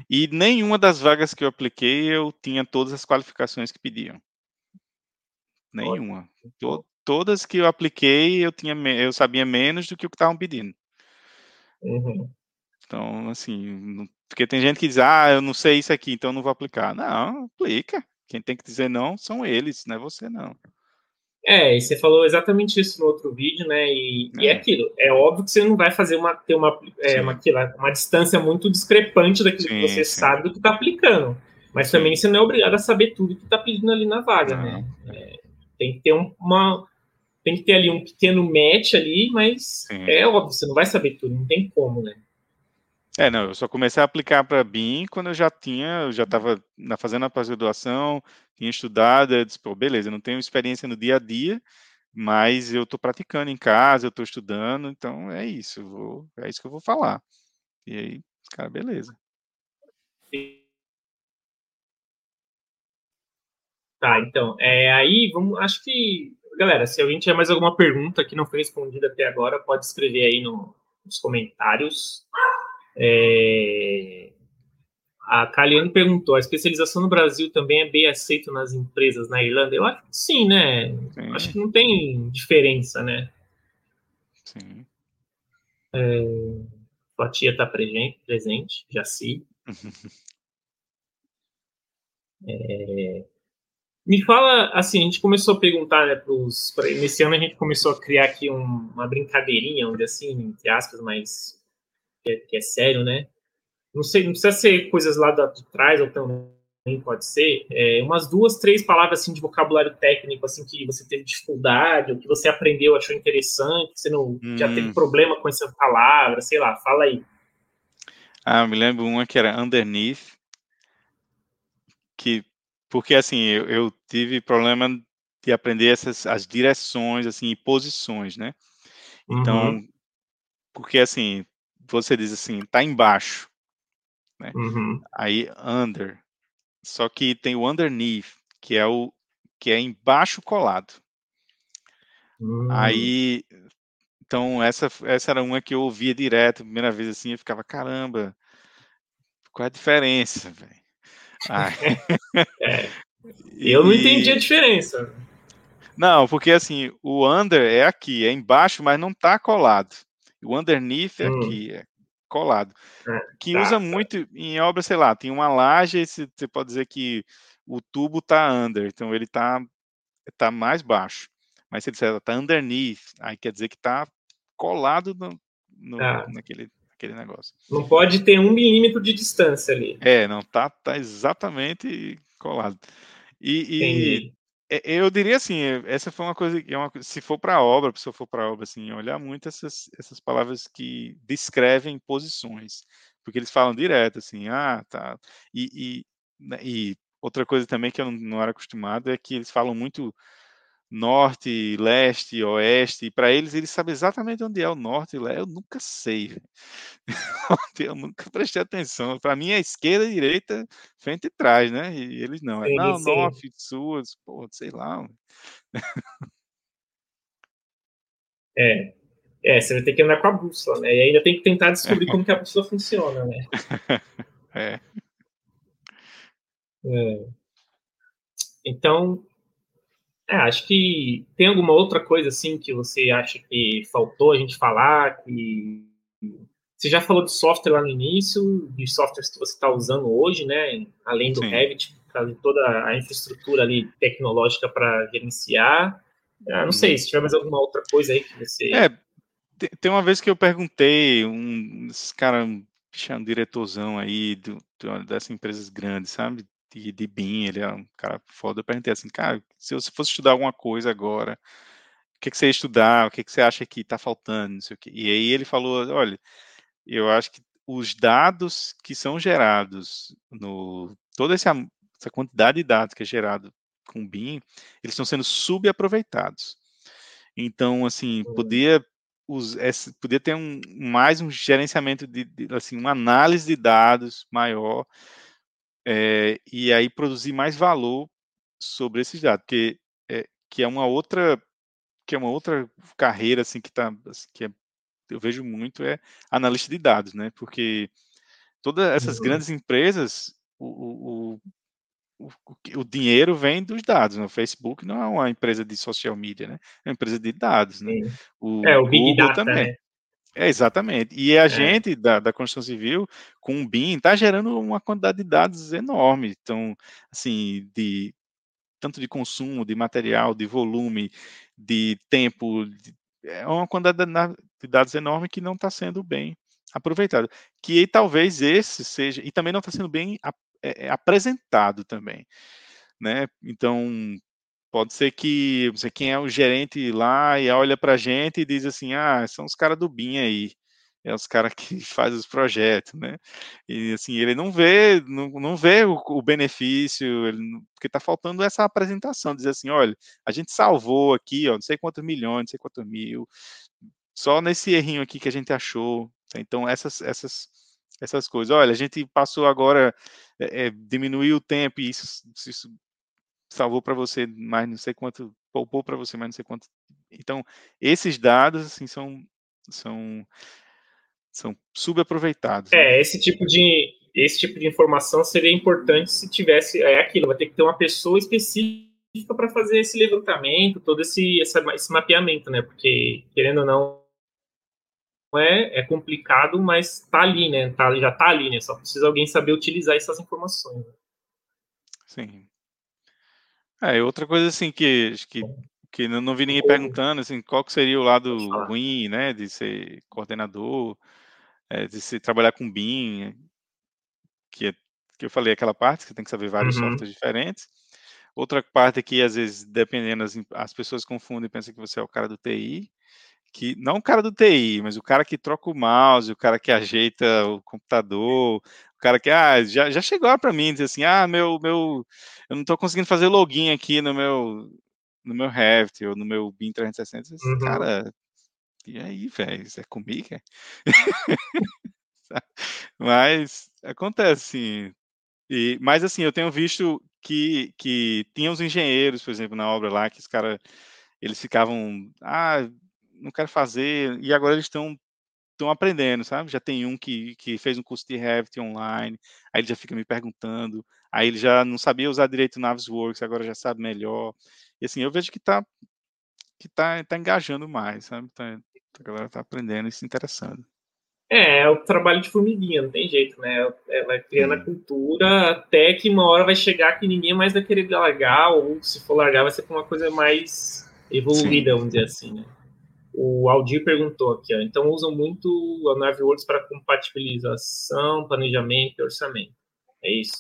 E nenhuma das vagas que eu apliquei eu tinha todas as qualificações que pediam. Nenhuma. To- todas que eu apliquei eu tinha eu sabia menos do que o que estavam pedindo. Uhum. Então, assim, porque tem gente que diz, ah, eu não sei isso aqui, então não vou aplicar. Não, aplica. Quem tem que dizer não são eles, não é você não. É, e você falou exatamente isso no outro vídeo, né? E é, e é aquilo. É óbvio que você não vai fazer uma ter uma, é, uma, uma, distância muito discrepante daquilo sim, que você sim. sabe do que está aplicando. Mas sim. também você não é obrigado a saber tudo que está pedindo ali na vaga, né? É, tem que ter um, uma. Tem que ter ali um pequeno match ali, mas é óbvio, você não vai saber tudo, não tem como, né? É, não, eu só comecei a aplicar para BIM quando eu já tinha, eu já estava fazendo a pós-graduação, tinha estudado, eu disse, pô, beleza, eu não tenho experiência no dia a dia, mas eu estou praticando em casa, eu estou estudando, então é isso, vou, é isso que eu vou falar. E aí, cara, beleza. Tá, então, é, aí vamos, acho que, galera, se alguém tiver mais alguma pergunta que não foi respondida até agora, pode escrever aí no, nos comentários. É... A Kaliane perguntou: a especialização no Brasil também é bem aceita nas empresas na Irlanda? Eu acho que sim, né? Sim. Acho que não tem diferença, né? Sim. É... Sua tia está presente, presente, Jaci. é... Me fala, assim, a gente começou a perguntar, né, pros, pra, nesse ano a gente começou a criar aqui um, uma brincadeirinha, onde assim, entre aspas, mas que é, que é sério, né? Não sei, não precisa ser coisas lá de trás ou também pode ser, é, umas duas, três palavras assim de vocabulário técnico assim que você teve dificuldade ou que você aprendeu, achou interessante, que você não hum. já teve hum. problema com essa palavra, sei lá, fala aí. Ah, me lembro uma que era underneath, que porque assim eu, eu tive problema de aprender essas as direções assim e posições, né? Então, uhum. porque assim você diz assim, tá embaixo, né? Uhum. Aí under. Só que tem o underneath, que é o que é embaixo colado. Uhum. Aí então essa essa era uma que eu ouvia direto, primeira vez assim, eu ficava caramba. Qual é a diferença, velho? é. Eu não entendi a diferença. Não, porque assim, o under é aqui, é embaixo, mas não tá colado. O underneath é hum. aqui, é colado. É, que tá, usa tá. muito em obra, sei lá, tem uma laje, você pode dizer que o tubo tá under, então ele tá, tá mais baixo. Mas se ele disser tá underneath, aí quer dizer que tá colado no, no Tá. naquele, naquele negócio. Não pode ter um milímetro de distância ali. É, não, tá, tá exatamente colado. E, e eu diria assim, é, essa foi uma coisa que é se for para obra, se for para obra, assim, olhar muito essas, essas palavras que descrevem posições, porque eles falam direto assim, ah, tá. E, e, né, e outra coisa também que eu não, não era acostumado é que eles falam muito norte, leste, oeste, e para eles eles sabem exatamente onde é o norte e leste. Eu nunca sei. eu nunca prestei atenção. Para mim é esquerda, direita, frente e trás, né? E eles não. É, não, norte, sul, pô, sei lá. É. É, você vai ter que andar com a bússola, né? E ainda tem que tentar descobrir como que a bússola funciona, né? É. É. Então, é, acho que tem alguma outra coisa assim que você acha que faltou a gente falar, que você já falou de software lá no início, de softwares que você está usando hoje, né? Além do Sim. Revit, toda a infraestrutura ali tecnológica para gerenciar. Ah, não sei, se tiver mais alguma outra coisa aí que você. É, te- tem uma vez que eu perguntei, um, esse cara, um, um diretorzão aí do, do, dessas empresas grandes, sabe? De, de BIM, ele é um cara foda. Eu perguntei assim, cara, se você fosse estudar alguma coisa agora, o que, que você ia estudar? O que, que você acha que está faltando? Não sei o quê. E aí ele falou, olha, eu acho que os dados que são gerados no toda essa, essa quantidade de dados que é gerado com BIM, eles estão sendo subaproveitados. Então, assim, Hum. podia us- esse- podia ter um mais um gerenciamento de, de, assim uma análise de dados maior é, e aí produzir mais valor sobre esses dados, porque é, que é uma outra que é uma outra carreira assim que tá assim, que é, eu vejo muito é analista de dados, né? Porque todas essas Uhum. grandes empresas o, o, o o, dinheiro vem dos dados. Né? O Facebook não é uma empresa de social media, né? É uma empresa de dados, né? O, É, o Big Google Data, também. né? É, exatamente. E a É. gente da, da construção civil, com o BIM, está gerando uma quantidade de dados enorme. Então, assim, de tanto de consumo, de material, de volume, de tempo, de- é uma quantidade de dados enorme que não está sendo bem aproveitado. Que talvez esse seja, e também não está sendo bem ap- é, é, apresentado também, né? Então, pode ser que não sei quem é o gerente lá e olha para a gente e diz assim, ah, são os caras do BIM aí, é os caras que faz os projetos, né? E assim ele não vê, não, não vê o, o benefício, ele porque está faltando essa apresentação, dizer assim, olha, a gente salvou aqui, ó, não sei quantos milhões, não sei quantos mil, só nesse errinho aqui que a gente achou. Então essas essas essas coisas, olha, a gente passou agora é, é, diminuiu o tempo e isso, isso salvou para você mais não sei quanto, poupou para você mais não sei quanto. Então, esses dados assim são são são subaproveitados. né? É, esse tipo de esse tipo de informação seria importante se tivesse é aquilo, vai ter que ter uma pessoa específica para fazer esse levantamento, todo esse, essa, esse mapeamento, né? Porque querendo ou não é, é complicado, mas tá ali, né? Tá, já tá ali, né? Só precisa alguém saber utilizar essas informações. né? Sim. É, outra coisa assim que que que não, não vi ninguém perguntando assim, qual que seria o lado ruim, né, de ser coordenador, é, de se trabalhar com BIM, que é, que eu falei aquela parte que você tem que saber vários Uhum. softwares diferentes. Outra parte que às vezes dependendo as, em- as pessoas confundem e pensam que você é o cara do TI, que não o cara do TI, mas o cara que troca o mouse, o cara que ajeita o computador, o cara que ah, já, já chegou para mim e diz assim: "Ah, meu meu eu não estou conseguindo fazer login aqui no meu no meu Revit ou no meu BIM 360". Eu disse, Uhum. Cara, e aí, velho, isso é comigo? é?" mas acontece assim. E, mas assim, eu tenho visto que, que tinha os engenheiros, por exemplo, na obra lá, que os caras eles ficavam, ah, não quero fazer, e agora eles estão estão aprendendo, sabe? Já tem um que, que fez um curso de Revit online, aí ele já fica me perguntando, aí ele já não sabia usar direito o Navisworks, agora já sabe melhor. E assim, eu vejo que tá que tá, tá engajando mais, sabe? Tá, a galera tá aprendendo e se interessando. É, é o trabalho de formiguinha, não tem jeito, né? É, vai criando a cultura até que uma hora vai chegar que ninguém mais vai querer largar, ou se for largar, vai ser uma coisa mais evoluída, Sim. vamos dizer assim, né? O Aldir perguntou aqui, ó, então usam muito a Naviworks para compatibilização, planejamento e orçamento. É isso?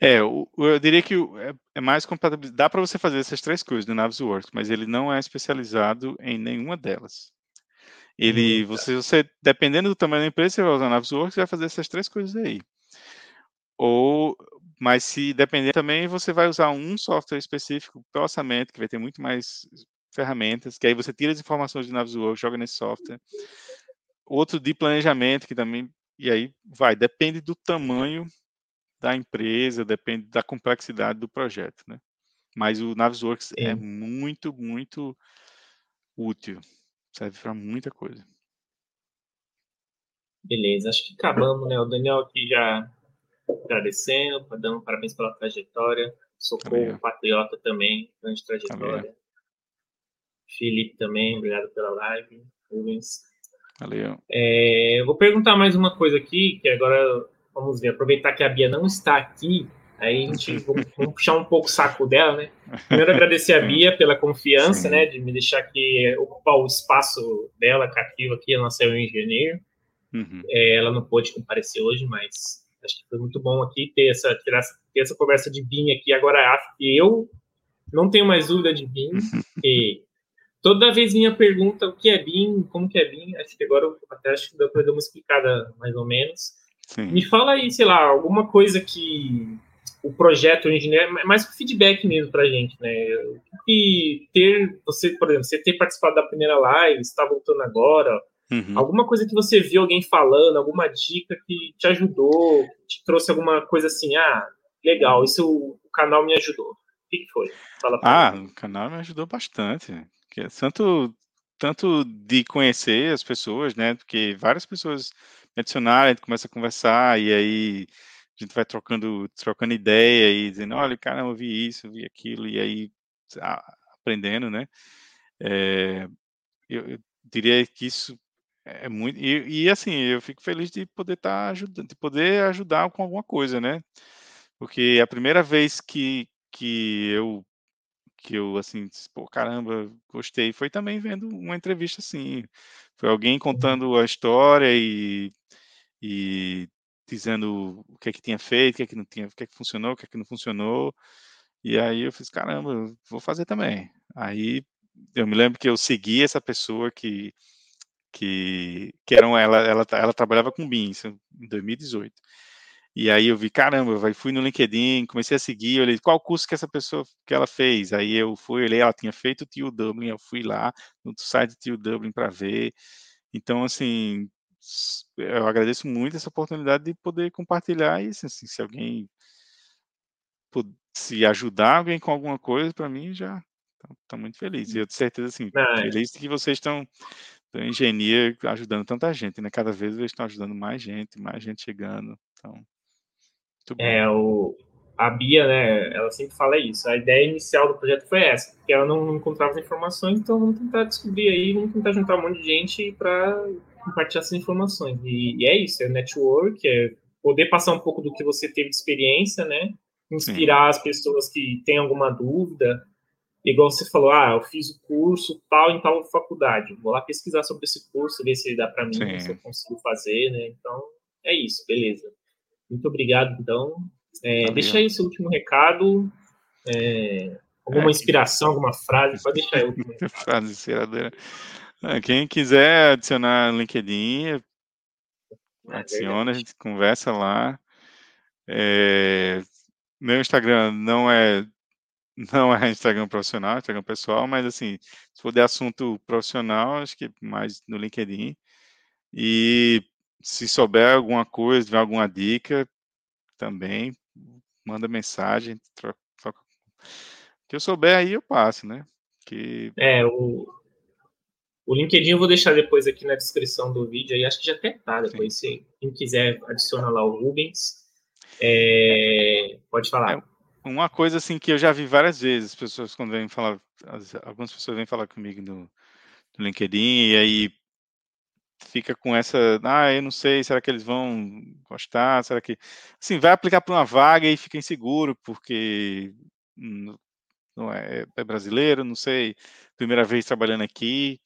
É, eu, eu diria que é, é mais compatibilidade. Dá para você fazer essas três coisas no Navisworks, mas ele não é especializado em nenhuma delas. Ele, você, você, dependendo do tamanho da empresa, você vai usar Navisworks e vai fazer essas três coisas aí. Ou, mas se depender também, você vai usar um software específico para orçamento, que vai ter muito mais ferramentas, que aí você tira as informações de Navisworks, joga nesse software. Outro de planejamento, que também, e aí vai, depende do tamanho da empresa, depende da complexidade do projeto, né? Mas o Navisworks é muito, muito útil. Serve para muita coisa. Beleza, acho que acabamos, né? O Daniel aqui já agradecendo, dando parabéns pela trajetória. Socorro Patriota também, grande trajetória. Valeu. Felipe também, obrigado pela live. Rubens. Valeu. É, eu vou perguntar mais uma coisa aqui, que agora vamos ver, aproveitar que a Bia não está aqui, Aí a gente vamos, vamos puxar um pouco o saco dela, né? Primeiro agradecer a Bia pela confiança, Sim. né, de me deixar aqui ocupar o espaço dela cativo aqui, a nossa engenheiro. Uhum. É, ela não pôde comparecer hoje, mas acho que foi muito bom aqui ter essa, ter essa, ter essa conversa de BIM aqui. Agora, eu não tenho mais dúvida de BIM, e toda vez minha pergunta o que é BIM, como que é BIM, acho que agora até acho que deu para dar uma explicada mais ou menos. Sim. Me fala aí, sei lá, alguma coisa que o projeto o engenheiro é mais feedback mesmo para a gente, né? E ter você, por exemplo, você ter participado da primeira live, está voltando agora, uhum. alguma coisa que você viu alguém falando, alguma dica que te ajudou, te trouxe alguma coisa assim, ah, legal, isso o, o canal me ajudou. O que, que foi? Fala ah, mim. o canal me ajudou bastante, que é tanto tanto de conhecer as pessoas, né? Porque várias pessoas me adicionaram, a gente começa a conversar e aí a gente vai trocando, trocando ideia e dizendo, olha, cara, eu vi isso, eu vi aquilo, e aí aprendendo, né? É, eu, eu, diria que isso é muito e, e, assim eu fico feliz de poder estar tá ajudando, de poder ajudar com alguma coisa, né? Porque a primeira vez que que eu que eu assim, disse, pô, caramba, gostei, foi também vendo uma entrevista assim, foi alguém contando a história e e dizendo o que é que tinha feito, o que é que não tinha, o que é que funcionou, o que é que não funcionou. E aí eu fiz, caramba, vou fazer também. Aí eu me lembro que eu segui essa pessoa que que, que era ela, ela, ela trabalhava com BIM em 2018. E aí eu vi, caramba, vai fui no LinkedIn, comecei a seguir, eu olhei qual curso que essa pessoa que ela fez. Aí eu fui, olhei, ela tinha feito o Tio Dublin, eu fui lá no site do Tio Dublin para ver. Então, assim, eu agradeço muito essa oportunidade de poder compartilhar isso. Assim, se alguém se ajudar alguém com alguma coisa, para mim já está muito feliz. E eu tenho certeza, assim, é. feliz que vocês estão, em engenharia ajudando tanta gente, né? Cada vez eles estão ajudando mais gente, mais gente chegando. Então. É, o, a Bia, né, ela sempre fala isso. A ideia inicial do projeto foi essa, porque ela não encontrava as informações, então vamos tentar descobrir aí, vamos tentar juntar um monte de gente para compartilhar essas informações. E, e, é isso, é network, é poder passar um pouco do que você teve de experiência, né? Inspirar Sim. as pessoas que têm alguma dúvida. Igual você falou, ah, eu fiz o curso tal em tal faculdade. Vou lá pesquisar sobre esse curso, ver se dá para mim, Sim. se eu consigo fazer, né? Então, é isso, beleza. Muito obrigado, então. É, deixa aí seu último recado. É, alguma é, inspiração, alguma frase, pode deixar aí. frase inspiradora. Ah, quem quiser adicionar LinkedIn, adiciona, a gente conversa lá. É, meu Instagram não é não é Instagram profissional, é Instagram pessoal, mas assim, se for de assunto profissional, acho que mais no LinkedIn. E se souber alguma coisa, tiver alguma dica, também manda mensagem, troca, troca. que eu souber aí eu passo, né? Que é o o LinkedIn eu vou deixar depois aqui na descrição do vídeo, aí acho que já até tá depois, se quem quiser adiciona lá o Rubens. É, pode falar. É uma coisa assim que eu já vi várias vezes, pessoas quando vêm falar, algumas pessoas vêm falar comigo no, no LinkedIn, e aí fica com essa, ah, eu não sei, será que eles vão gostar? Será que assim, vai aplicar para uma vaga e fica inseguro porque não é, é brasileiro, não sei, primeira vez trabalhando aqui,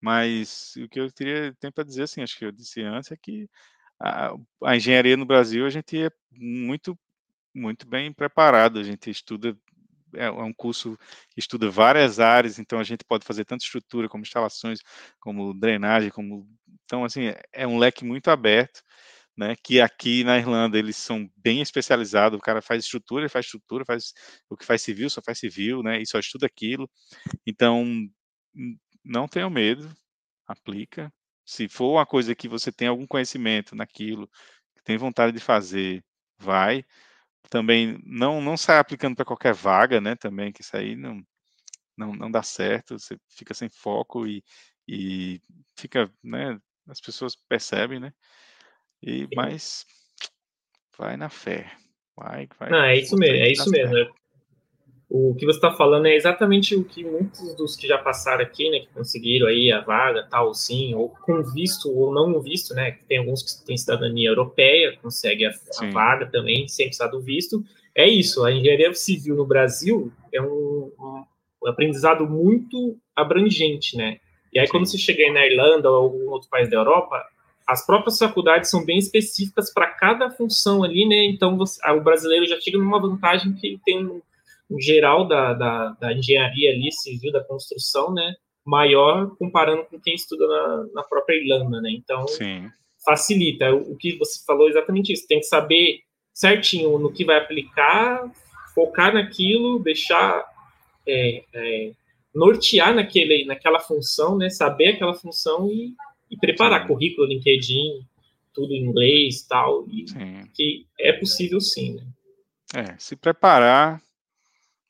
mas o que eu teria tempo para dizer assim, acho que eu disse antes é que a, a engenharia no Brasil a gente é muito muito bem preparado, a gente estuda é, é um curso que estuda várias áreas, então a gente pode fazer tanto estrutura como instalações, como drenagem, como então assim é um leque muito aberto, né? Que aqui na Irlanda eles são bem especializados. O cara faz estrutura, ele faz estrutura, faz o que faz civil, só faz civil, né? E só estuda aquilo. Então não tenham medo, aplica. Se for uma coisa que você tem algum conhecimento naquilo, tem vontade de fazer, vai também não não sai aplicando para qualquer vaga, né? Também que isso aí não não, não dá certo, você fica sem foco e, e fica, né? As pessoas percebem, né? E mas vai na fé, vai, vai. Não, é isso mesmo, é isso mesmo. Certo o que você está falando é exatamente o que muitos dos que já passaram aqui, né, que conseguiram aí a vaga, tal, sim, ou com visto ou não visto, né, tem alguns que têm cidadania europeia, consegue a, a vaga também, sem precisar do visto. É isso, a engenharia civil no Brasil é um, um, um aprendizado muito abrangente, né? E aí, sim. quando você chega na Irlanda ou algum outro país da Europa, as próprias faculdades são bem específicas para cada função ali, né? Então, você, o brasileiro já chega numa vantagem que tem o geral da, da, da, engenharia ali, civil, da construção, né, maior comparando com quem estuda na, na própria Irlanda, né, então Sim. facilita, o que você falou é exatamente isso, tem que saber certinho no que vai aplicar, focar naquilo, deixar, é, é, nortear naquele, naquela função, né, saber aquela função e, e preparar sim. currículo, LinkedIn, tudo em inglês tal, e sim. que é possível sim, né. É, se preparar,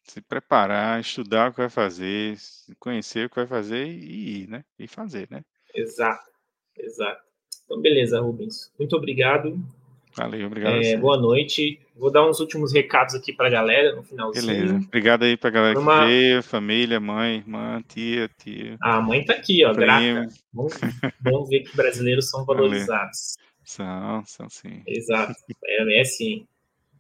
se preparar, estudar o que vai fazer, conhecer o que vai fazer e ir, né? E fazer, né? Exato, exato. Então, beleza, Rubens. Muito obrigado. Valeu, obrigado. É, boa noite. Vou dar uns últimos recados aqui para a galera no finalzinho. Beleza. Obrigado aí para a galera Uma... que veio, família, mãe, irmã, tia, tia. A mãe tá aqui, ó, grata. Vamos, vamos ver que brasileiros são valorizados. Valeu. São, são sim. Exato. É, é sim.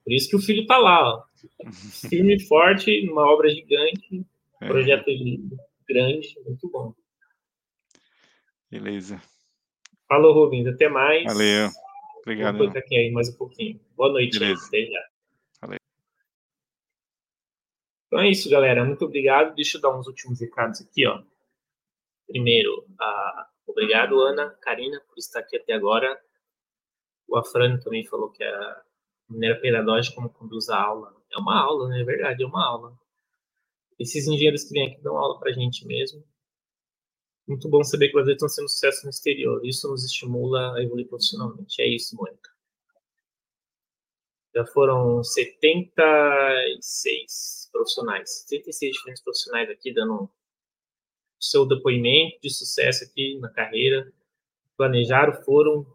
Por isso que o filho tá lá, ó. Firme e forte, uma obra gigante, é. projeto grande, muito bom. Beleza. Falou, Rubens. Até mais. Valeu. Obrigado. Vou aqui aí mais um pouquinho. Boa noite. Beleza. Até já. Valeu. Então é isso, galera. Muito obrigado. Deixa eu dar uns últimos recados aqui, ó. Primeiro, uh, obrigado, Ana, Karina, por estar aqui até agora. O Afrânio também falou que a maneira pedagógica como conduz a aula é uma aula, né? É verdade, é uma aula. Esses engenheiros que vêm aqui dão aula para a gente mesmo. Muito bom saber que vocês estão sendo sucesso no exterior. Isso nos estimula a evoluir profissionalmente. É isso, Mônica. Já foram 76 profissionais, 76 diferentes profissionais aqui dando seu depoimento de sucesso aqui na carreira. Planejaram, foram,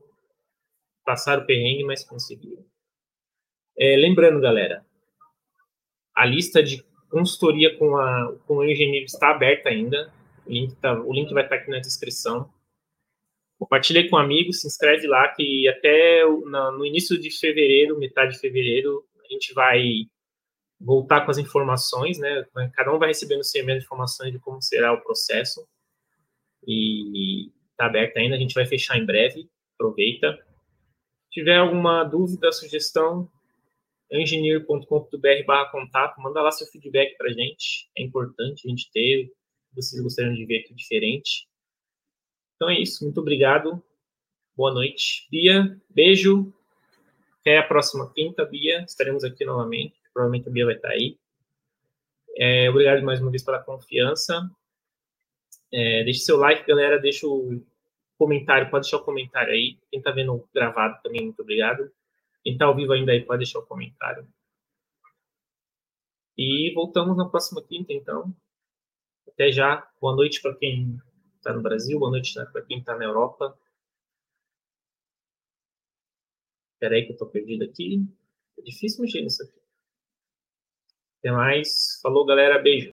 passaram o perrengue, mas conseguiram. É, lembrando, galera, a lista de consultoria com, a, com o engenheiro está aberta ainda. O link, tá, o link vai estar aqui na descrição. Compartilhe com amigos, se inscreve lá, que até no início de fevereiro, metade de fevereiro, a gente vai voltar com as informações, né? Cada um vai recebendo seu e-mail de informações de como será o processo. E está aberto ainda, a gente vai fechar em breve. Aproveita. Se tiver alguma dúvida, sugestão, engineer.com.br barra contato, manda lá seu feedback para a gente, é importante a gente ter, vocês gostariam de ver aqui diferente. Então é isso, muito obrigado, boa noite. Bia, beijo, até a próxima quinta, Bia, estaremos aqui novamente, provavelmente a Bia vai estar aí. É, obrigado mais uma vez pela confiança. É, deixe seu like, galera, deixa o comentário, pode deixar o comentário aí. Quem está vendo gravado também, muito obrigado. Quem está ao vivo ainda aí pode deixar o um comentário. E voltamos na próxima quinta, então. Até já. Boa noite para quem está no Brasil, boa noite para quem está na Europa. Espera aí que eu estou perdido aqui. É difícil mexer nisso aqui. Até mais. Falou, galera. Beijo.